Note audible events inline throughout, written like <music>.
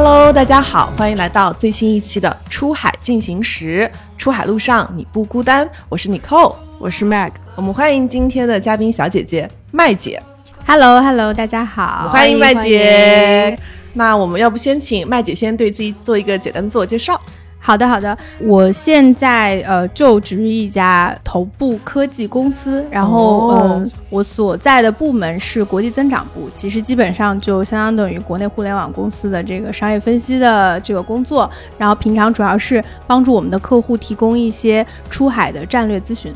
Hello，大家好，欢迎来到最新一期的《出海进行时》。出海路上你不孤单，我是 Nicole，我是 Mag。我们欢迎今天的嘉宾小姐姐麦姐。Hello，Hello，大家好，欢迎麦姐。那我们要不先请麦姐先对自己做一个简单的自我介绍。好的，好的。我现在呃就职于一家头部科技公司，然后呃我所在的部门是国际增长部，其实基本上就相当等于国内互联网公司的这个商业分析的这个工作，然后平常主要是帮助我们的客户提供一些出海的战略咨询。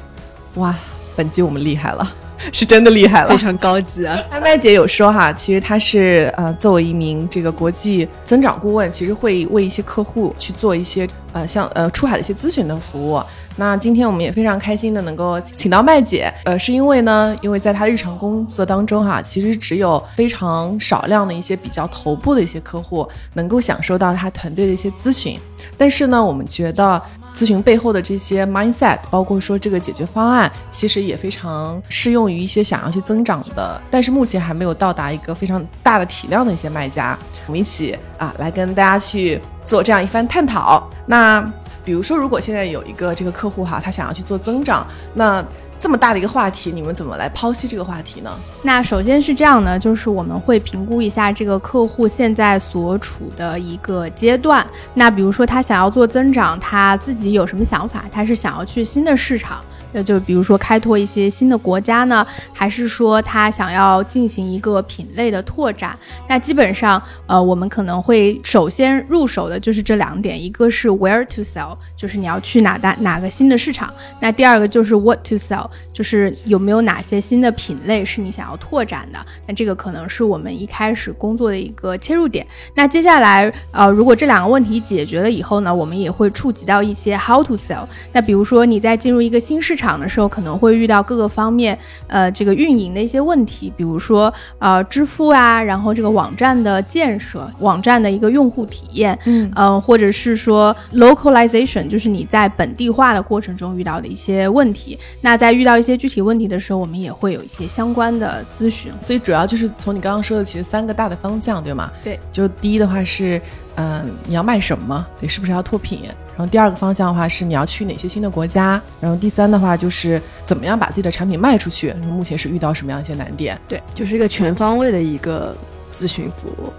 哇，本季我们厉害了。<laughs> 是真的厉害了，非常高级啊！麦麦姐有说哈，其实她是呃作为一名这个国际增长顾问，其实会为一些客户去做一些呃像呃出海的一些咨询的服务。那今天我们也非常开心的能够请到麦姐，呃是因为呢，因为在她日常工作当中哈，其实只有非常少量的一些比较头部的一些客户能够享受到她团队的一些咨询，但是呢，我们觉得。咨询背后的这些 mindset，包括说这个解决方案，其实也非常适用于一些想要去增长的，但是目前还没有到达一个非常大的体量的一些卖家。我们一起啊，来跟大家去做这样一番探讨。那比如说，如果现在有一个这个客户哈，他想要去做增长，那这么大的一个话题，你们怎么来剖析这个话题呢？那首先是这样呢，就是我们会评估一下这个客户现在所处的一个阶段。那比如说他想要做增长，他自己有什么想法？他是想要去新的市场？那就比如说开拓一些新的国家呢，还是说他想要进行一个品类的拓展？那基本上，呃，我们可能会首先入手的就是这两点，一个是 where to sell，就是你要去哪大哪个新的市场。那第二个就是 what to sell，就是有没有哪些新的品类是你想要拓展的？那这个可能是我们一开始工作的一个切入点。那接下来，呃，如果这两个问题解决了以后呢，我们也会触及到一些 how to sell。那比如说你在进入一个新市场。场的时候可能会遇到各个方面，呃，这个运营的一些问题，比如说呃支付啊，然后这个网站的建设，网站的一个用户体验，嗯，呃，或者是说 localization，就是你在本地化的过程中遇到的一些问题。那在遇到一些具体问题的时候，我们也会有一些相关的咨询。所以主要就是从你刚刚说的，其实三个大的方向，对吗？对，就第一的话是，嗯，你要卖什么？对，是不是要拓品？然后第二个方向的话是你要去哪些新的国家，然后第三的话就是怎么样把自己的产品卖出去，目前是遇到什么样一些难点？对，就是一个全方位的一个咨询服务。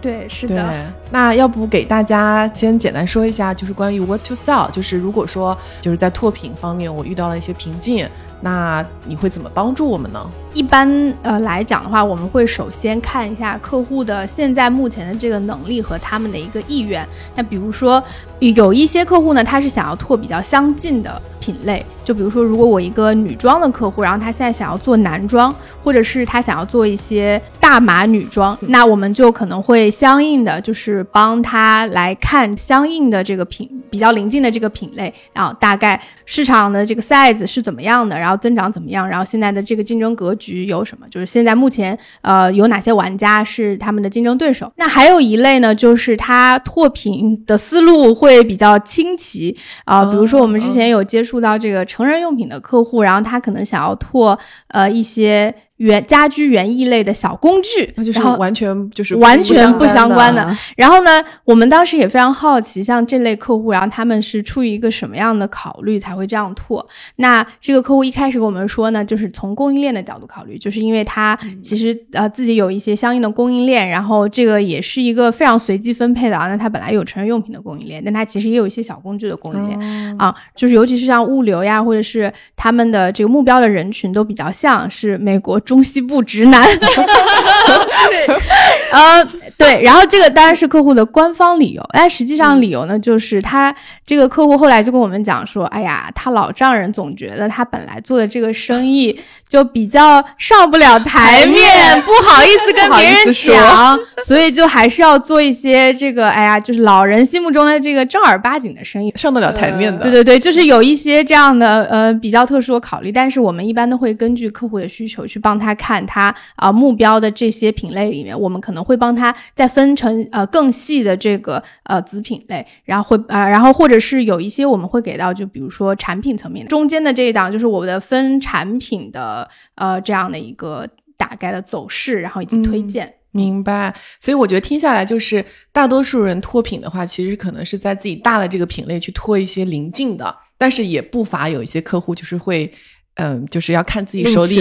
对，是的。那要不给大家先简单说一下，就是关于 what to sell，就是如果说就是在拓品方面我遇到了一些瓶颈，那你会怎么帮助我们呢？一般呃来讲的话，我们会首先看一下客户的现在目前的这个能力和他们的一个意愿。那比如说有一些客户呢，他是想要拓比较相近的品类，就比如说如果我一个女装的客户，然后他现在想要做男装，或者是他想要做一些大码女装，那我们就可能会相应的就是帮他来看相应的这个品比较临近的这个品类啊，大概市场的这个 size 是怎么样的，然后增长怎么样，然后现在的这个竞争格局。局有什么？就是现在目前，呃，有哪些玩家是他们的竞争对手？那还有一类呢，就是他拓品的思路会比较清奇啊。比如说，我们之前有接触到这个成人用品的客户，然后他可能想要拓呃一些。园家居园艺类的小工具，那就是完全就是完全不相关的。然后呢，我们当时也非常好奇，像这类客户，然后他们是出于一个什么样的考虑才会这样拓？那这个客户一开始跟我们说呢，就是从供应链的角度考虑，就是因为他其实呃自己有一些相应的供应链，然后这个也是一个非常随机分配的啊。那他本来有成人用品的供应链，但他其实也有一些小工具的供应链啊，就是尤其是像物流呀，或者是他们的这个目标的人群都比较像是美国。中西部直男，<laughs> <laughs> 呃，<laughs> 对，然后这个当然是客户的官方理由，但实际上理由呢，就是他这个客户后来就跟我们讲说，哎呀，他老丈人总觉得他本来做的这个生意 <laughs> 就比较上不了台面，不好意思跟别人讲，<laughs> 所以就还是要做一些这个，哎呀，就是老人心目中的这个正儿八经的生意，上得了台面的。对对对，就是有一些这样的呃比较特殊的考虑，但是我们一般都会根据客户的需求去帮。他看他啊目标的这些品类里面，我们可能会帮他再分成呃更细的这个呃子品类，然后会呃然后或者是有一些我们会给到，就比如说产品层面中间的这一档，就是我们的分产品的呃这样的一个大概的走势，然后以及推荐。明白。所以我觉得听下来，就是大多数人脱品的话，其实可能是在自己大的这个品类去脱一些临近的，但是也不乏有一些客户就是会。嗯，就是要看自己手里，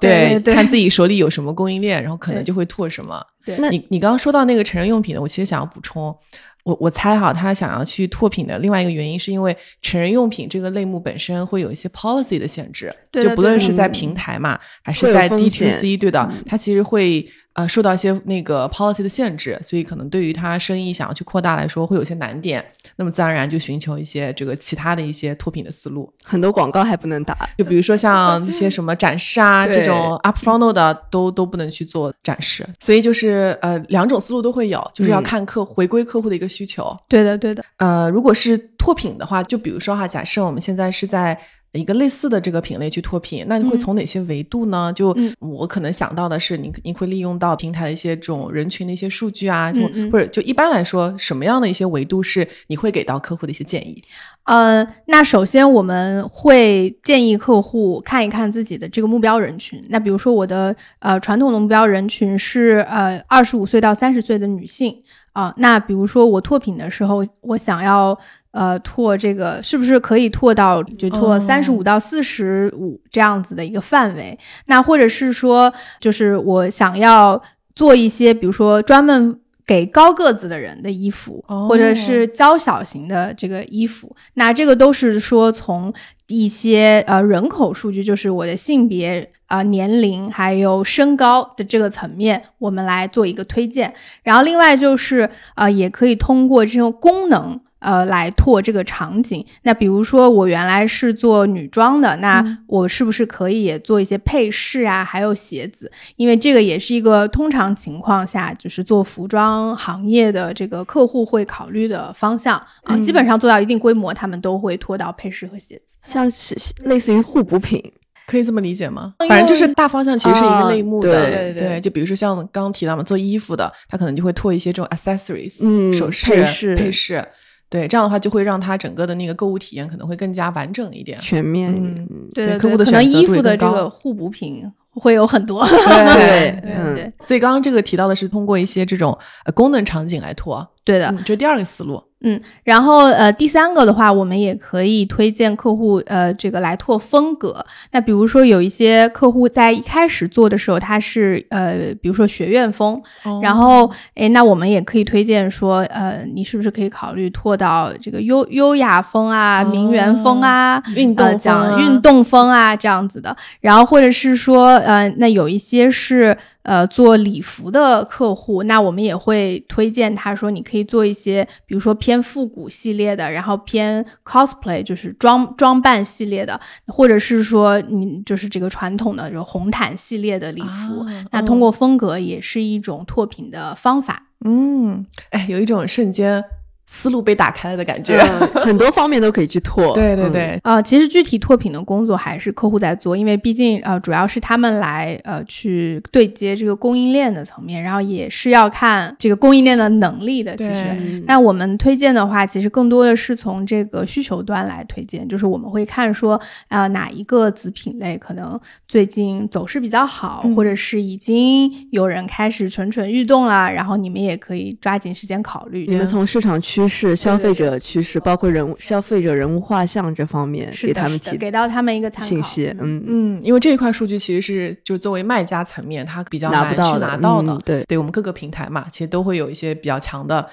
对，看自己手里有什么供应链，然后可能就会拓什么。对，你你刚刚说到那个成人用品的，我其实想要补充，我我猜哈，他想要去拓品的另外一个原因，是因为成人用品这个类目本身会有一些 policy 的限制，就不论是在平台嘛，还是在 D T C，对的，它其实会。呃，受到一些那个 policy 的限制，所以可能对于他生意想要去扩大来说，会有些难点。那么自然而然就寻求一些这个其他的一些脱贫的思路。很多广告还不能打，就比如说像一些什么展示啊 <laughs> 这种 up front 的都都不能去做展示。所以就是呃两种思路都会有，就是要看客回归客户的一个需求。对的，对的。呃，如果是脱品的话，就比如说哈，假设我们现在是在。一个类似的这个品类去脱贫，那你会从哪些维度呢？就我可能想到的是，你你会利用到平台的一些这种人群的一些数据啊，就或者就一般来说，什么样的一些维度是你会给到客户的一些建议？呃，那首先我们会建议客户看一看自己的这个目标人群。那比如说我的呃传统的目标人群是呃二十五岁到三十岁的女性啊，那比如说我脱贫的时候，我想要。呃，拓这个是不是可以拓到就拓三十五到四十五这样子的一个范围？那或者是说，就是我想要做一些，比如说专门给高个子的人的衣服，或者是娇小型的这个衣服，那这个都是说从一些呃人口数据，就是我的性别啊、年龄还有身高的这个层面，我们来做一个推荐。然后另外就是呃，也可以通过这种功能。呃，来拓这个场景。那比如说，我原来是做女装的，那我是不是可以也做一些配饰啊，还有鞋子？因为这个也是一个通常情况下，就是做服装行业的这个客户会考虑的方向啊。基本上做到一定规模，他们都会拖到配饰和鞋子，像是类似于互补品，可以这么理解吗？反正就是大方向其实是一个类目的，对对对。就比如说像刚刚提到嘛，做衣服的，他可能就会拓一些这种 accessories，嗯，首饰、配饰、配饰。对，这样的话就会让他整个的那个购物体验可能会更加完整一点、全面。嗯，对，客户的可能衣服的这个互补品会有很多。<laughs> 对对对。所以刚刚这个提到的是通过一些这种功能场景来拓。对的，这是第二个思路。嗯，然后呃，第三个的话，我们也可以推荐客户呃，这个来拓风格。那比如说有一些客户在一开始做的时候，他是呃，比如说学院风，然后哎，那我们也可以推荐说，呃，你是不是可以考虑拓到这个优优雅风啊、名媛风啊、运动讲运动风啊这样子的。然后或者是说，呃，那有一些是。呃，做礼服的客户，那我们也会推荐他说，你可以做一些，比如说偏复古系列的，然后偏 cosplay，就是装装扮系列的，或者是说你就是这个传统的这个红毯系列的礼服，那通过风格也是一种拓品的方法。嗯，哎，有一种瞬间。思路被打开了的感觉，很多方面都可以去拓。<laughs> 对对对，呃，其实具体拓品的工作还是客户在做，因为毕竟呃，主要是他们来呃去对接这个供应链的层面，然后也是要看这个供应链的能力的。其实，那我们推荐的话，其实更多的是从这个需求端来推荐，就是我们会看说啊哪一个子品类可能最近走势比较好，或者是已经有人开始蠢蠢欲动了，然后你们也可以抓紧时间考虑。你们从市场趋势、消费者趋势，包括人物、消费者人物画像这方面，给他们提给到他们一个参考信息。嗯嗯，因为这一块数据其实是就作为卖家层面，他比较难去拿到的。对，对我们各个平台嘛，其实都会有一些比较强的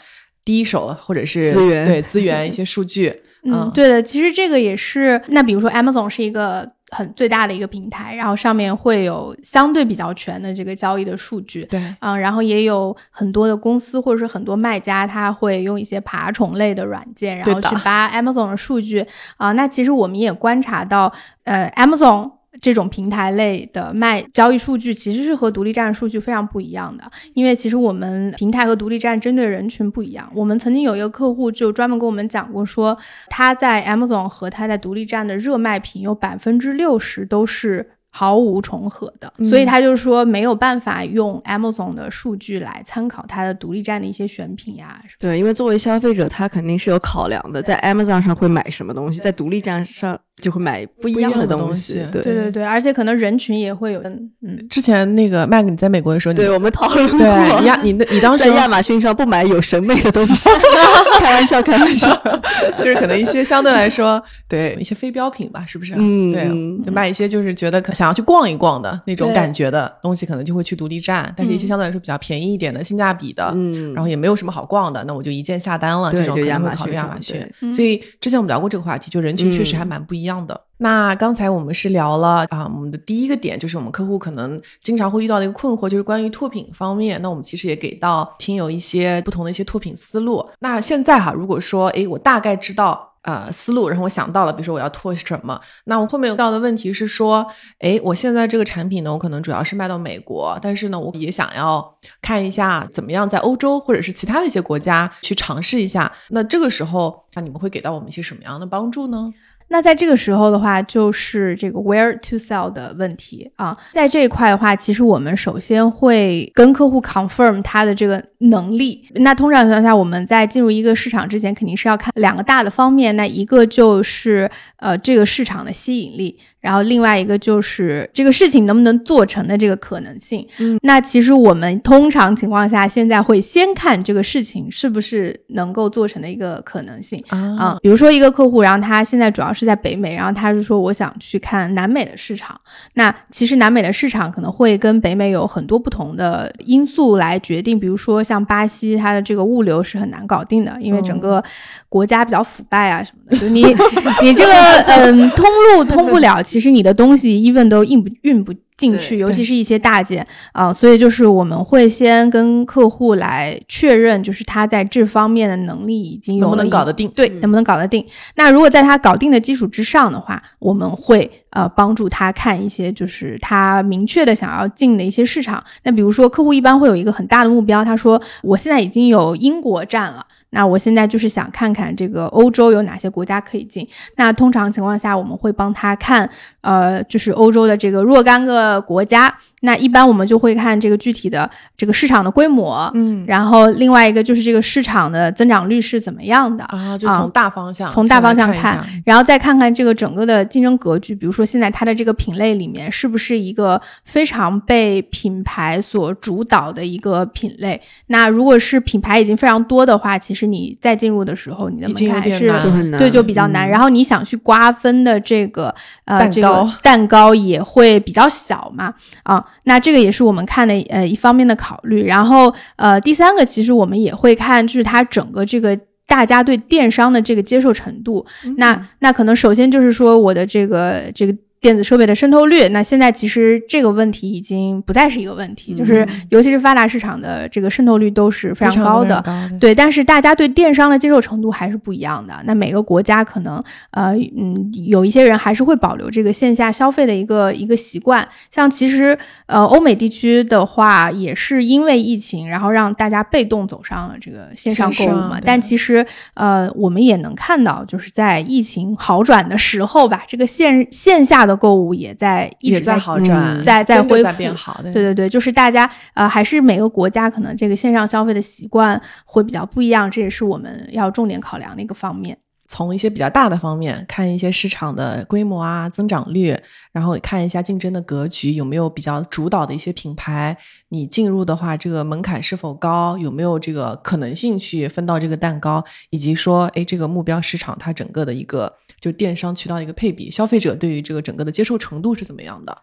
第一手或者是资源，对资源一些数据。嗯，对的，其实这个也是。那比如说，Amazon 是一个。很最大的一个平台，然后上面会有相对比较全的这个交易的数据，对，嗯，然后也有很多的公司或者是很多卖家，他会用一些爬虫类的软件，然后去扒 Amazon 的数据啊。那其实我们也观察到，呃，Amazon。这种平台类的卖交易数据其实是和独立站数据非常不一样的，因为其实我们平台和独立站针对人群不一样。我们曾经有一个客户就专门跟我们讲过，说他在 Amazon 和他在独立站的热卖品有百分之六十都是毫无重合的，嗯所以他就说没有办法用 Amazon 的数据来参考它的独立站的一些选品呀、对，因为作为消费者，他肯定是有考量的，在 Amazon 上会买什么东西，在独立站上就会买不一样的东东西对对对对，而且可能人群也会有，嗯，之前那个 Mag 你在美国的时候，你对，我们讨论过。对你亚你的你当时 <laughs> 在亚马逊上不买有审美的东西，<laughs> 开玩笑，开玩笑。<laughs> 就是可能一些相对来说，对一些非标品吧，是不是？对嗯对，就卖一些就是觉得可想要去逛一逛的那种感觉的东西，可能就会去独立站。但是一些嗯相对来说比较便宜一点的、性价比的，嗯，然后也没有什么好逛的，那我就一键下单了。对这种可能会考虑亚马逊。所以之前我们聊过这个话题，就人群确实还嗯蛮不一样的。那刚才我们是聊了啊，我们的第一个点就是我们客户可能经常会遇到的一个困惑，就是关于拓品方面。那我们其实也给到听友一些不同的一些拓品思路。那现在哈，如果说诶，我大概知道。呃，思路，然后我想到了，比如说我要拓什么，那我后面有到的问题是说，诶，我现在这个产品呢，我可能主要是卖到美国，但是呢，我也想要看一下怎么样在欧洲或者是其他的一些国家去尝试一下。那这个时候，那你们会给到我们一些什么样的帮助呢？那在这个时候的话，就是这个 where to sell 的问题啊。在这一块的话，其实我们首先会跟客户 confirm 他的这个能力。那通常情况下，我们在进入一个市场之前，肯定是要看两个大的方面。那一个就是呃这个市场的吸引力，然后另外一个就是这个事情能不能做成的这个可能性。嗯，那其实我们通常情况下，现在会先看这个事情是不是能够做成的一个可能性。啊、比如说一个客户，然后他现在主要是在北美，然后他是说我想去看南美的市场。那其实南美的市场可能会跟北美有很多不同的因素来决定，比如说像巴西，它的这个物流是很难搞定的，因为整个 <laughs> 国家比较腐败啊什么的，就你 <laughs> 你这个嗯通路通不了，其实你的东西 even 都运不运不。进去，尤其是一些大件啊、所以就是我们会先跟客户来确认，就是他在这方面的能力已经有能不能搞得定？对，嗯能不能搞得定？那如果在他搞定的基础之上的话，我们会呃帮助他看一些就是他明确的想要进的一些市场。那比如说客户一般会有一个很大的目标，他说我现在已经有英国站了，那我现在就是想看看这个欧洲有哪些国家可以进。那通常情况下，我们会帮他看呃就是欧洲的这个若干个国家。那一般我们就会看这个具体的这个市场的规模，嗯，然后另外一个就是这个市场的增长率是怎么样的。啊，就从大方向从大方向看看，然后再看看这个整个的竞争格局，比如说现在它的这个品类里面是不是一个非常被品牌所主导的一个品类。那如果是品牌已经非常多的话，其实你再进入的时候，你的门槛还是就很难，对，就比较难。嗯然后你想去瓜分的这个呃这个蛋糕也会比较小嘛啊，那这个也是我们看的呃一方面的考虑。然后呃第三个，其实我们也会看就是它整个这个。大家对电商的这个接受程度，嗯那那可能首先就是说我的这个这个电子设备的渗透率，那现在其实这个问题已经不再是一个问题，就是尤其是发达市场的这个渗透率都是非常高的，高的，对，但是大家对电商的接受程度还是不一样的。那每个国家可能呃嗯有一些人还是会保留这个线下消费的一个一个习惯。像其实呃欧美地区的话，也是因为疫情，然后让大家被动走上了这个线上购物嘛。但其实呃我们也能看到，就是在疫情好转的时候吧，这个线线下的购物也在一直也在好转，嗯在在恢复变好，对对对对，就是大家呃，还是每个国家可能这个线上消费的习惯会比较不一样，这也是我们要重点考量的一个方面。从一些比较大的方面看一些市场的规模啊、增长率，然后看一下竞争的格局，有没有比较主导的一些品牌，你进入的话，这个门槛是否高，有没有这个可能性去分到这个蛋糕，以及说，哎，这个目标市场它整个的一个就电商渠道一个配比，消费者对于这个整个的接受程度是怎么样的？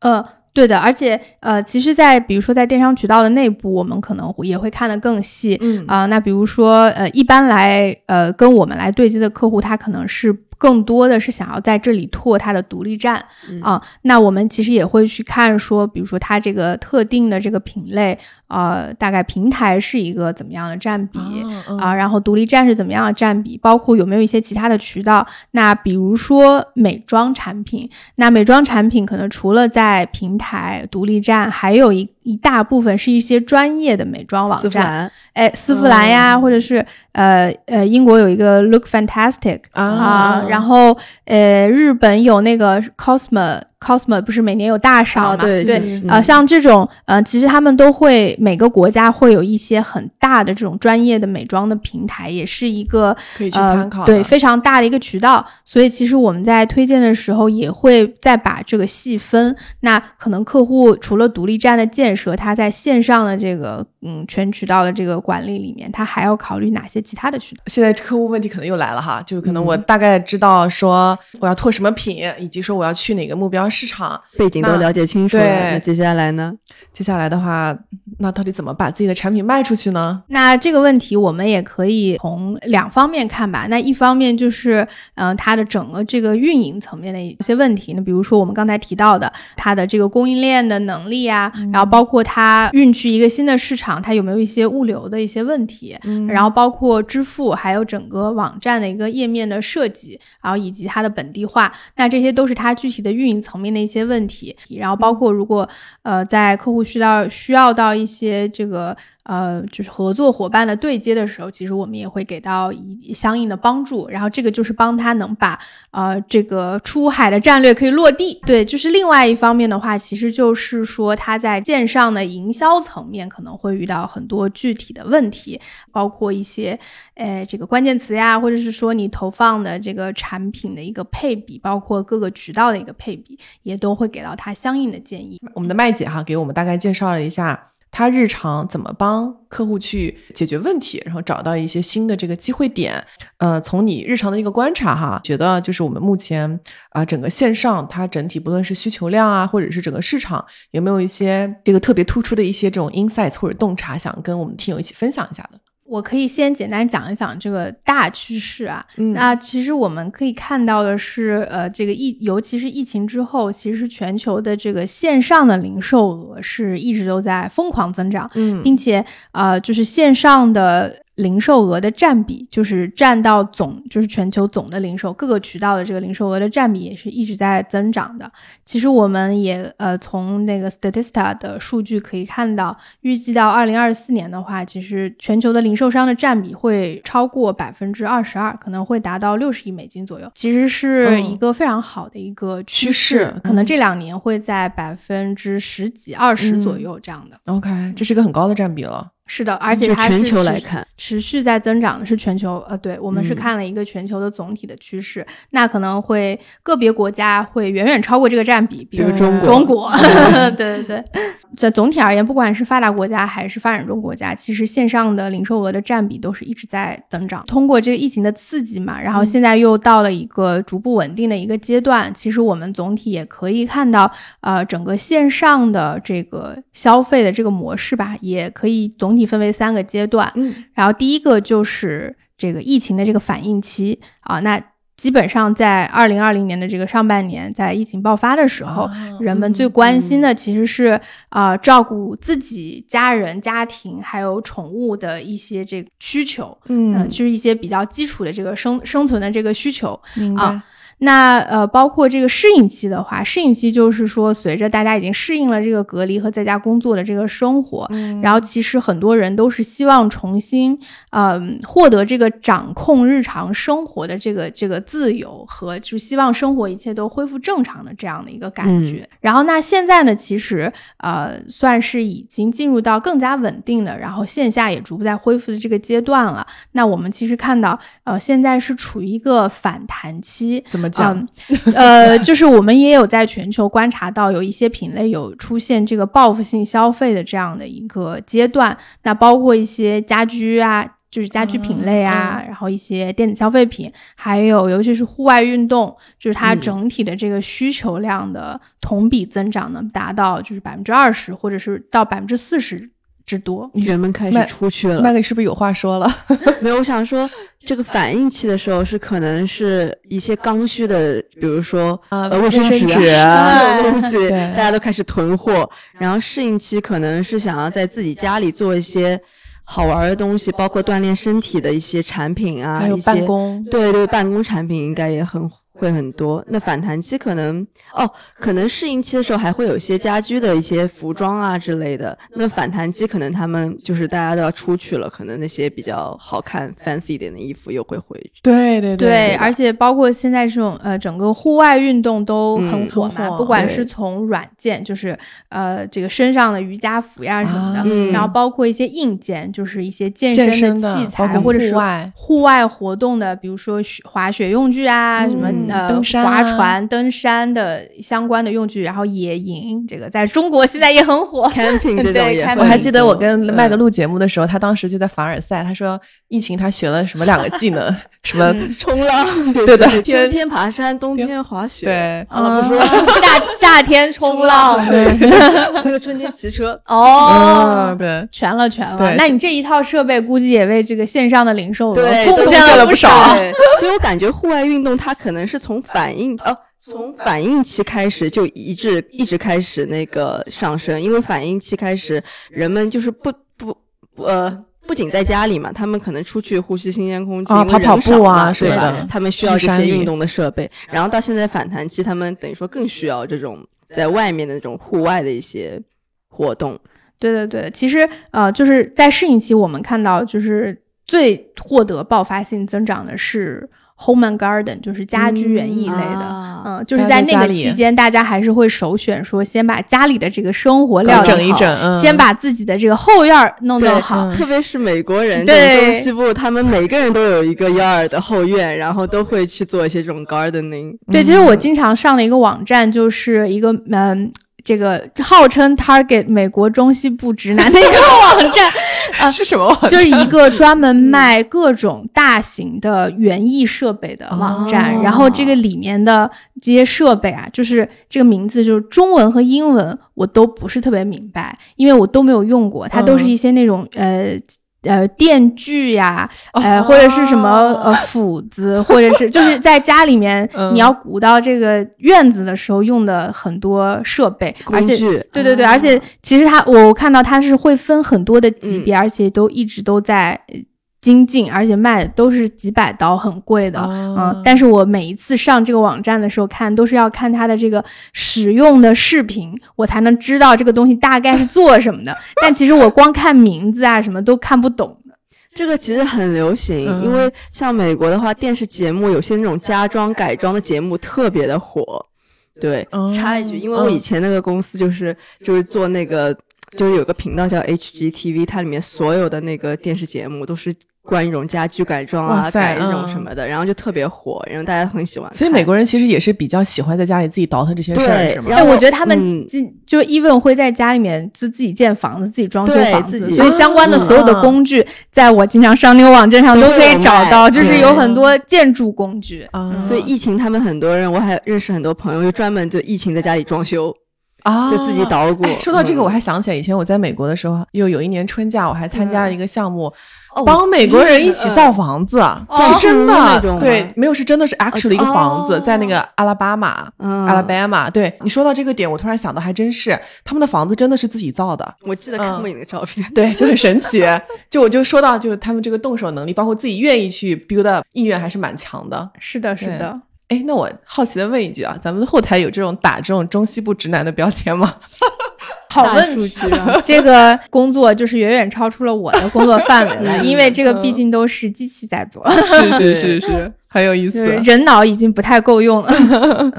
呃，对的，而且呃，其实在，比如说在电商渠道的内部，我们可能也会看得更细嗯。啊、那比如说呃，一般来呃跟我们来对接的客户，他可能是更多的是想要在这里拓它的独立站嗯啊、那我们其实也会去看说，比如说它这个特定的这个品类，呃，大概平台是一个怎么样的占比。啊啊，然后独立站是怎么样的占比，包括有没有一些其他的渠道？那比如说美妆产品，那美妆产品可能除了在平台、独立站，还有一一大部分是一些专业的美妆网站，哎，丝芙兰呀，哦或者是呃呃，英国有一个 Look Fantastic 啊。啊，然后呃，日本有那个 Cosmo Cosmo 不是每年有大赏嘛？啊对对就是，呃，嗯像这种，呃，其实他们都会每个国家会有一些很大的这种专业的美妆的平台，也是一个可以去呃参考的对，非常大的一个渠道。所以其实我们在推荐的时候也会再把这个细分。那可能客户除了独立站的建设，他在线上的这个嗯全渠道的这个管理里面，他还要考虑哪些其他的渠道？现在客户问题可能又来了哈，就可能我嗯大概知道说我要拓什么品，以及说我要去哪个目标市场。背景都了解清楚了，对那接下来呢？接下来的话，那到底怎么把自己的产品卖出去呢？那这个问题我们也可以从两方面看吧。那一方面就是，嗯、它的整个这个运营层面的一些问题。那比如说我们刚才提到的，它的这个供应链的能力啊，然后包括它运去一个新的市场，它有没有一些物流的一些问题，然后包括支付，还有整个网站的一个页面的设计，然后以及它的本地化，那这些都是它具体的运营层面的一些问题。然后包括如果呃在客户需要需要到一些这个呃就是合作伙伴的对接的时候，其实我们也会给到一相应的帮助。然后这个就是帮他能把呃这个出海的战略可以落地。对，就是另外一方面的话，其实就是说他在线上的营销层面可能会遇到很多具体的问题，包括一些呃这个关键词呀，或者是说你投放的这个产品的一个配比，包括各个渠道的一个配比，也都会给到他相应的建议。我们的麦姐哈给我们大概介绍了一下她日常怎么帮客户去解决问题，然后找到一些新的这个机会点。呃，从你日常的一个观察哈，觉得就是我们目前啊、整个线上它整体不论是需求量啊，或者是整个市场有没有一些这个特别突出的一些这种 insights 或者洞察，想跟我们听友一起分享一下的。我可以先简单讲一讲这个大趋势啊。嗯。那其实我们可以看到的是，呃，这个疫，尤其是疫情之后，其实全球的这个线上的零售额是一直都在疯狂增长，嗯。并且呃，就是线上的零售额的占比，就是占到总，就是全球总的零售各个渠道的这个零售额的占比也是一直在增长的。其实我们也呃从那个 Statista 的数据可以看到，预计到二零二四年的话，其实全球的零售商的占比会超过百分之二十二，可能会达到六十亿美金左右。其实是嗯一个非常好的一个趋势，可能这两年会在百分之十几、二十左嗯右这样的。OK，这是一个很高的占比了。是的，而且它是持续球来看，持续在增长的是全球，呃，对我们是嗯。看了一个全球的总体的趋势，那可能会个别国家会远远超过这个占比，比如比如中国中国，<laughs> 对对对，在总体而言，不管是发达国家还是发展中国家，其实线上的零售额的占比都是一直在增长。通过这个疫情的刺激嘛，然后现在又到了一个逐步稳定的一个阶段，其实我们总体也可以看到，呃，整个线上的这个消费的这个模式吧，也可以总体分为三个阶段。嗯然后第一个就是这个疫情的这个反应期啊，那基本上在二零二零年的这个上半年，在疫情爆发的时候，啊人们最嗯关心的其实是啊、呃照顾自己、家人、家庭还有宠物的一些这个需求，嗯、嗯，就是一些比较基础的这个生生存的这个需求。啊那呃，包括这个适应期的话，适应期就是说，随着大家已经适应了这个隔离和在家工作的这个生活，嗯然后其实很多人都是希望重新，嗯、获得这个掌控日常生活的这个这个自由和就希望生活一切都恢复正常的这样的一个感觉。然后那现在呢，其实呃算是已经进入到更加稳定的，然后线下也逐步在恢复的这个阶段了。那我们其实看到，呃，现在是处于一个反弹期，怎么讲？嗯，呃，<laughs> 就是我们也有在全球观察到有一些品类有出现这个报复性消费的这样的一个阶段，那包括一些家居啊。就是家居品类啊，嗯然后一些电子消费品，还有尤其是户外运动，就是它嗯整体的这个需求量的同比增长能达到就是百分之二十，或者是到百分之四十之多。人们开始出去了。麦克是不是有话说了？<laughs> 没有，我想说，这个反应期的时候是可能是一些刚需的，比如说啊呃卫生纸纸啊这种东西，大家都开始囤货。然后适应期可能是想要在自己家里做一些好玩的东西，包括锻炼身体的一些产品啊，还有办公，对对，办公产品应该也很会很多。那反弹期可能哦，可能适应期的时候还会有一些家居的一些服装啊之类的。那反弹期可能他们就是大家都要出去了，可能那些比较好看、fancy 一点的衣服又会回去。对对对，而且包括现在这种呃，整个户外运动都很火嘛，嗯不管是从软件，就是呃这个身上的瑜伽服呀什么的，啊嗯然后包括一些硬件，就是一些健健身身的器材或者是户外活动的，比如说滑雪用具啊，什么嗯呃登山啊划船、登山的相关的用具，然后野营，这个在中国现在也很火。camping 这种 <laughs> 我还记得我跟麦克录节目的时候，他当时就在凡尔赛，他说疫情他学了什么两个技能，<laughs> 什么嗯。冲浪，对的对天春天爬山，冬天滑雪，对。啊不说嗯 <laughs> 夏夏天冲浪，对，那个春天骑车，哦嗯，对。全了全了。那你这一套设备估计也为这个线上的零售贡献了不不少。对，所以我感觉户外运动它可能是从反应哦，从反应期开始就一直一直开始那个上升，因为反应期开始，人们就是不不不呃。不仅在家里嘛，他们可能出去呼吸新鲜空气，因为啊跑跑人少步啊嘛对吧他们需要去山里这些运动的设备。然后到现在反弹期，他们等于说更需要这种在外面的那种户外的一些活动。对对对，其实呃，就是在适应期，我们看到就是最获得爆发性增长的是 home and garden，就是家居园艺类的。啊嗯，就是在那个期间，大家还是会首选说，先把家里的这个生活料理好整一整，嗯先把自己的这个后院儿弄对弄好。嗯特别是美国人，对这种东西部，他们每个人都有一个 yard 的后院，然后都会去做一些这种 gardening。对，其实我经常上的一个网站就是一个嗯。这个号称 target 美国中西部直男的一个网站，<laughs> 啊是什么网站？就是一个专门卖各种大型的园艺设备的网站。哦然后这个里面的这些设备啊，就是这个名字就是中文和英文我都不是特别明白，因为我都没有用过，它都是一些那种、呃。呃，电锯呀，呃，哦。或者是什么呃斧子，<laughs> 或者是就是在家里面 <laughs> 嗯。你要鼓捣这个院子的时候用的很多设备，而且对对对，啊而且其实它我看到它是会分很多的级别，而且都一直都在呃精进，而且卖的都是几百刀，很贵的。哦嗯，但是我每一次上这个网站的时候看，都是要看它的这个使用的视频，我才能知道这个东西大概是做什么的。<laughs> 但其实我光看名字啊什么都看不懂。这个其实很流行，嗯因为像美国的话，电视节目有些那种家装改装的节目特别的火。对，哦插一句，因为我以前那个公司就是就是做那个，就是有个频道叫 HGTV，它里面所有的那个电视节目都是关于这种家居改装啊、改这种嗯。什么的，然后就特别火，然后大家很喜欢。所以美国人其实也是比较喜欢在家里自己倒腾这些事儿，哎，我觉得他们就、就 even 会在家里面自自己建房子、自己装修房子，自己所以相关的嗯。所有的工具，在我经常上那个网站上都可以找到，就是有很多建筑工具。啊，所以疫情，他们很多人，我还认识很多朋友，就专门就疫情在家里装修，啊，就自己捣鼓哎。说到这个，嗯我还想起来，以前我在美国的时候，又有一年春假，我还参加了一个项目，哦帮美国人一起造房子，是真造房那种对，没有是真的是 actually 一个房子，哦在那个阿拉巴马。嗯 Alabama，对你说到这个点，我突然想到，还真是他们的房子真的是自己造的，我记得看过你的照片。对，就很神奇。就我就说到，就是他们这个动手能力，包括自己愿意去 build up 意愿，还是蛮强的。是的，是的。哎，那我好奇的问一句啊，咱们的后台有这种打这种中西部直男的标签吗？大 <laughs> 好问题数据啊 <laughs> 这个工作就是远远超出了我的工作范围了，嗯因为这个毕竟都是机器在做，<laughs> 是是是是，很有意思。人脑已经不太够用了。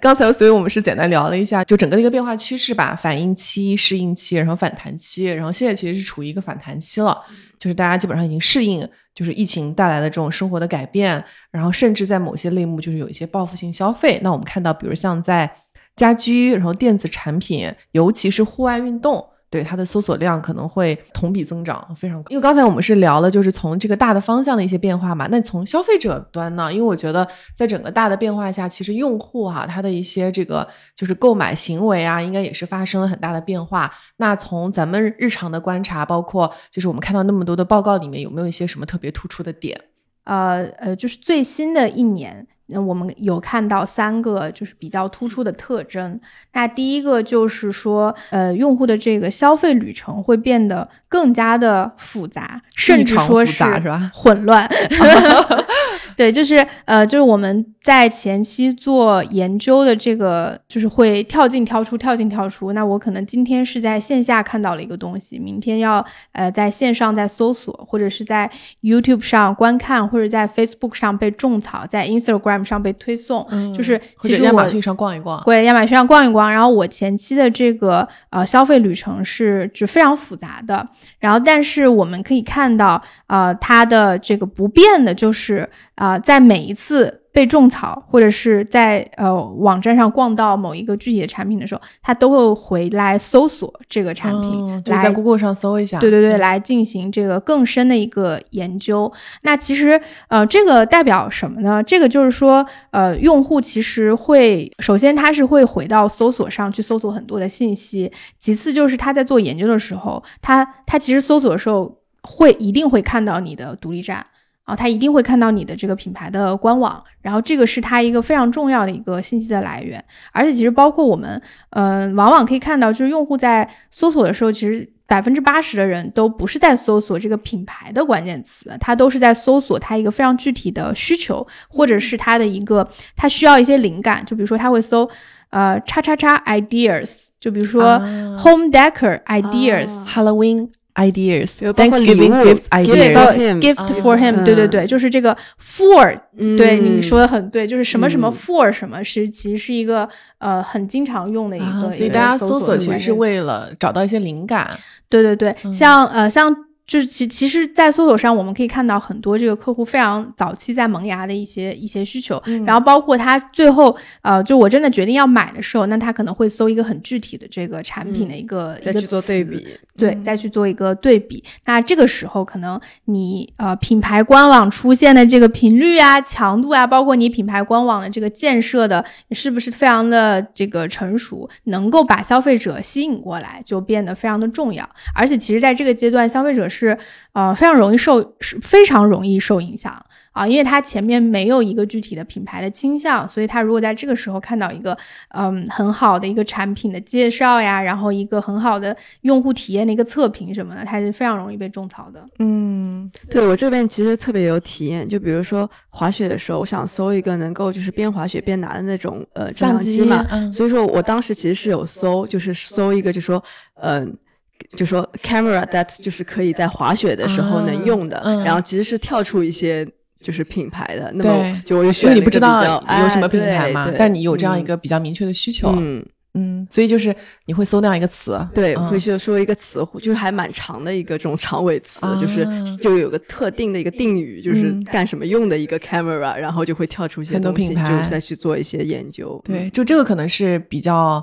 刚才，所以我们是简单聊了一下，就整个的一个变化趋势吧，反应期、适应期，然后反弹期，然后现在其实是处于一个反弹期了，就是大家基本上已经适应，就是疫情带来的这种生活的改变，然后甚至在某些类目就是有一些报复性消费。那我们看到，比如像在家居，然后电子产品，尤其是户外运动。对它的搜索量可能会同比增长非常高，因为刚才我们是聊了，就是从这个大的方向的一些变化嘛。那从消费者端呢？因为我觉得在整个大的变化下，其实用户哈、他的一些这个就是购买行为啊，应该也是发生了很大的变化。那从咱们日常的观察，包括就是我们看到那么多的报告里面，有没有一些什么特别突出的点？呃呃，就是最新的一年，呃我们有看到三个就是比较突出的特征。那第一个就是说，呃，用户的这个消费旅程会变得更加的复杂，甚至说是吧混乱。<laughs> 对，就是呃，就是我们在前期做研究的这个，就是会跳进跳出，跳进跳出。那我可能今天是在线下看到了一个东西，明天要呃在线上在搜索，或者是在 YouTube 上观看，或者在 Facebook 上被种草，在 Instagram 上被推送，就是其实亚马逊上逛一逛，对，亚马逊上逛一逛。然后我前期的这个呃消费旅程是就非常复杂的，然后但是我们可以看到，呃，它的这个不变的就是啊，在每一次。被种草，或者是在呃网站上逛到某一个具体的产品的时候，他都会回来搜索这个产品，就在 Google 上搜一下。对对对，来进行这个更深的一个研究。那其实呃，这个代表什么呢？这个就是说，呃，用户其实会首先他是会回到搜索上去搜索很多的信息，其次就是他在做研究的时候，他他其实搜索的时候会一定会看到你的独立站。啊，他一定会看到你的这个品牌的官网，然后这个是他一个非常重要的一个信息的来源。而且其实包括我们，嗯，往往可以看到，就是用户在搜索的时候，其实百分之八十的人都不是在搜索这个品牌的关键词，他都是在搜索他一个非常具体的需求，或者是他的一个他需要一些灵感。就比如说他会搜，呃，叉叉叉 ideas，就比如说 home decor ideas，Halloween。ideas，Thanksgiving gifts ideas，gift for him，对对对，就是这个 for，对你说的很对，就是什么什么 for 什么是其实是一个呃很经常用的一个，所以大家搜索其实是。为了找到一些灵感。对对对，像呃像。就是其其实，在搜索上我们可以看到很多这个客户非常早期在萌芽的一些一些需求，然后包括他最后呃，就我真的决定要买的时候，那他可能会搜一个很具体的这个产品的一个再去做对比，对，再去做一个对比。那这个时候可能你呃品牌官网出现的这个频率啊、强度啊，包括你品牌官网的这个建设的是不是非常的这个成熟，能够把消费者吸引过来，就变得非常的重要。而且其实在这个阶段，消费者是。是呃非常容易受非常容易受影响啊，因为它前面没有一个具体的品牌的倾向，所以它如果在这个时候看到一个嗯很好的一个产品的介绍呀，然后一个很好的用户体验的一个测评什么的，它是非常容易被种草的。嗯，对我这边其实特别有体验，就比如说滑雪的时候，我想搜一个能够就是边滑雪边拿的那种呃相机嘛，所以说我当时其实是有搜，就是搜一个就说嗯。就说 camera that 就是可以在滑雪的时候能用的，然后其实是跳出一些就是品牌的，那么就我就选因为你不知道有什么品牌嘛，但你有这样一个比较明确的需求，嗯。嗯，所以就是你会搜那样一个词，对，会去说一个词，就是还蛮长的一个这种长尾词，就是就有个特定的一个定语，就是干什么用的一个 camera，然后就会跳出一些东西，就再去做一些研究，对，就这个可能是比较。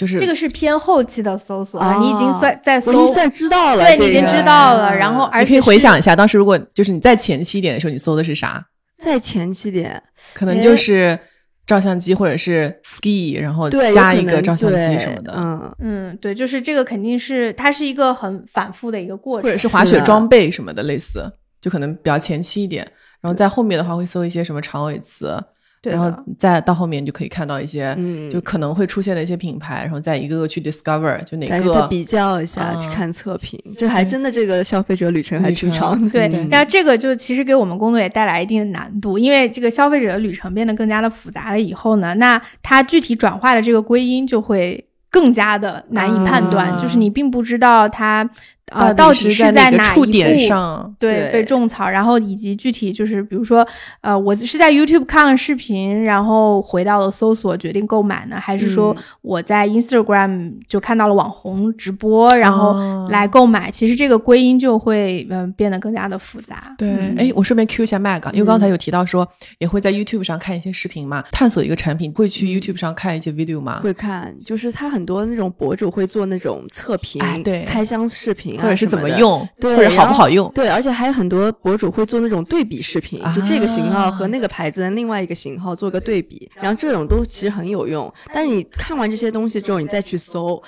就是这个是偏后期的搜索了，你已经算在搜，已经算知道了，对，你已经知道了。然后，而且可以回想一下，当时如果就是你在前期点的时候，你搜的是啥？在前期点，可能就是照相机或者是 ski，然后加一个照相机什么的。嗯嗯，对，就是这个肯定是它是一个很反复的一个过程，或者是滑雪装备什么的类似，就可能比较前期一点。然后在后面的话会搜一些什么长尾词。然后再到后面就可以看到一些，就可能会出现的一些品牌，然后再一个个去 discover，就哪个比较一下，去看测评，这还真的这个消费者旅程还挺长。对，那这个就其实给我们工作也带来一定的难度，因为这个消费者的旅程变得更加的复杂了以后呢，那它具体转化的这个归因就会更加的难以判断，就是你并不知道它。呃，到底是在哪一点上对被种草，然后以及具体就是，比如说，呃，我是在 YouTube 看了视频，然后回到了搜索决定购买呢，还是说我在 Instagram 就看到了网红直播，然后来购买？其实这个归因就会嗯变得更加的复杂。对，哎，我顺便 Q 一下 Mag，因为刚才有提到说也会在 YouTube 上看一些视频嘛，探索一个产品会去 YouTube 上看一些 video 吗？会看，就是他很多那种博主会做那种测评，对，开箱视频。或者是怎么用，或者好不好用？对，而且还有很多博主会做那种对比视频，就这个型号和那个牌子的另外一个型号做个对比，然后这种都其实很有用。但是你看完这些东西之后，你再去搜，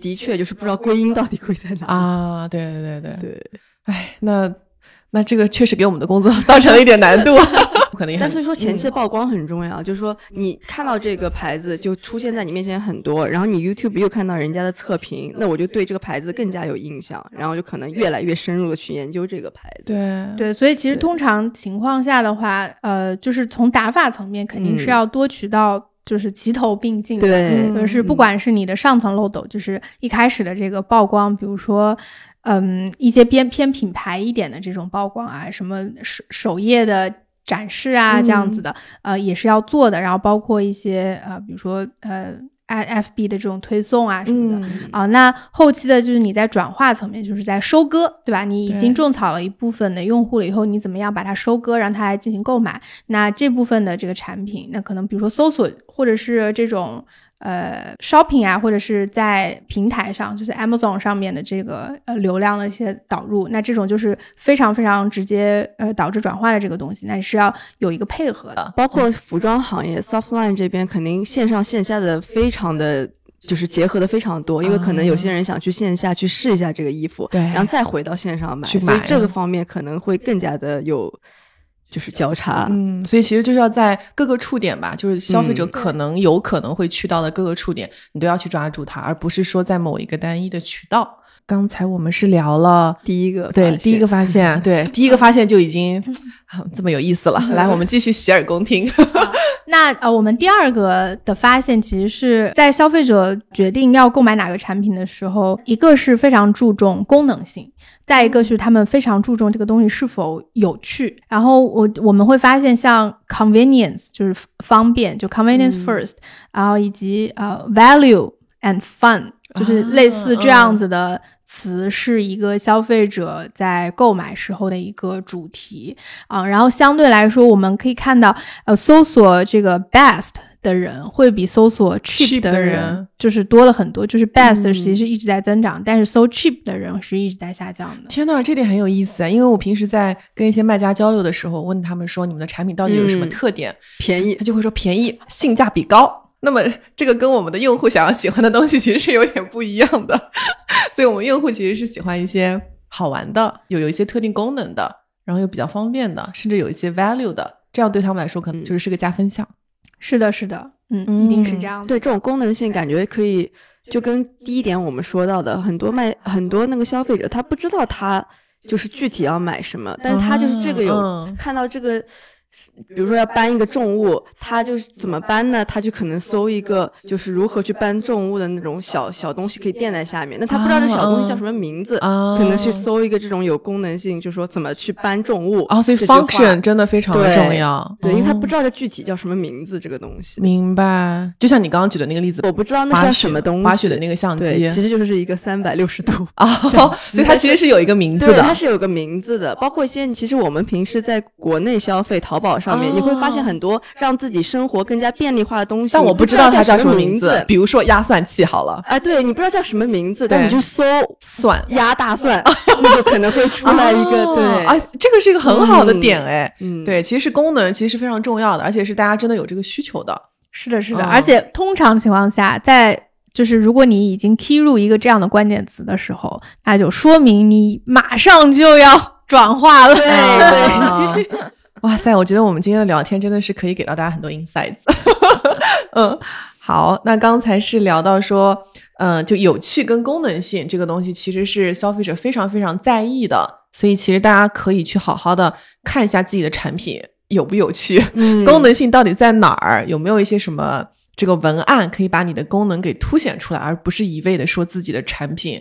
的确就是不知道归因到底归在哪啊！对对对对对，哎，那那这个确实给我们的工作 <laughs> 造成了一点难度。<laughs> 可能也但所以说前期的曝光很重要，就是说你看到这个牌子就出现在你面前很多，然后你 YouTube 又看到人家的测评，那我就对这个牌子更加有印象，然后就可能越来越深入的去研究这个牌子。对对，所以其实通常情况下的话，呃，就是从打法层面肯定是嗯要多渠道，就是齐头并进的。对，嗯就是不管是你的上层漏斗，就是一开始的这个曝光，比如说，嗯，一些偏偏品牌一点的这种曝光啊，什么首首页的展示啊，这样子的，呃，也是要做的。然后包括一些呃，比如说呃，I F B 的这种推送啊什么的。嗯啊，那后期的就是你在转化层面，就是在收割，对吧？你已经种草了一部分的用户了以后，你怎么样把它收割，让它来进行购买？那这部分的这个产品，那可能比如说搜索或者是这种呃 shopping 啊，或者是在平台上，就是 Amazon 上面的这个呃流量的一些导入，那这种就是非常非常直接呃导致转化的这个东西，那你是要有一个配合的。包括服装行业，Softline 这边肯定线上线下的非常的。就是结合的非常多，因为可能有些人想去线下去试一下这个衣服，对然后再回到线上买，去所以买这个方面可能会更加的有就是交叉。嗯，所以其实就是要在各个触点吧，就是消费者嗯可能有可能会去到的各个触点，你都要去抓住它，而不是说在某一个单一的渠道。刚才我们是聊了。第一个对第一个发现，<laughs> 对第一个发现就已经啊这么有意思了。来，我们继续洗耳恭听。<laughs> 那呃，我们第二个的发现，其实是在消费者决定要购买哪个产品的时候，一个是非常注重功能性，再一个是他们非常注重这个东西是否有趣。然后我我们会发现，像 convenience 就是方便，就 convenience 嗯 first，、然后以及呃 value and fun，就是类似这样子的词，是一个消费者在购买时候的一个主题啊。然后相对来说，我们可以看到，呃，搜索这个 best 的人会比搜索 cheap 的的人人就是多了很多，就是 best 嗯其实一直在增长，但是搜 cheap 的人是一直在下降的。天呐，这点很有意思啊！因为我平时在跟一些卖家交流的时候，问他们说你们的产品到底有什么嗯特点，便宜他就会说便宜，性价比高。那么这个跟我们的用户想要喜欢的东西其实是有点不一样的，<laughs> 所以我们用户其实是喜欢一些好玩的，有有一些特定功能的，然后又比较方便的，甚至有一些 value 的，这样对他们来说可能就是是个加分项。是的，是的，嗯，一定是这样的。对这种功能性，感觉可以就跟第一点我们说到的，很多卖很多那个消费者他不知道他就是具体要买什么，但是他就是这个有、嗯看到这个。比如说要搬一个重物，他就是怎么搬呢？他就可能搜一个就是如何去搬重物的那种小小东西可以垫在下面。那他不知道这小东西叫什么名字，啊，可能去搜一个这种有功能性，就是说怎么去搬重物啊，所以 function 真的非常的重要。对，因为他不哦知道这具体叫什么名字这个东西。明白，就像你刚刚举的那个例子，我不知道那是叫什么东西。滑雪的那个相，机其实就是一个三百六十度啊，所以它其实是有一个名字对，的。它是有个名字的。包括一些，其实我们平时在国内消费，淘宝上面、哦你会发现很多让自己生活更加便利化的东西，但我不知道它叫什么名字，比如说压蒜器好了，哎，对你不知道叫什么名字，但对你去搜蒜。压大蒜，那就可能会出来一个、哦对，啊，这个是一个很好的点哎，嗯，对，其实是功能其实是非常重要的，而且是大家真的有这个需求的。是的，是的，嗯而且通常情况下，在就是如果你已经 key 入一个这样的关键词的时候，那就说明你马上就要转化了。对啊 <laughs> 哇塞，我觉得我们今天的聊天真的是可以给到大家很多 insights。<laughs> 嗯，好，那刚才是聊到说，嗯、就有趣跟功能性这个东西，其实是消费者非常非常在意的，所以其实大家可以去好好的看一下自己的产品有不有趣，嗯功能性到底在哪儿，有没有一些什么这个文案可以把你的功能给凸显出来，而不是一味的说自己的产品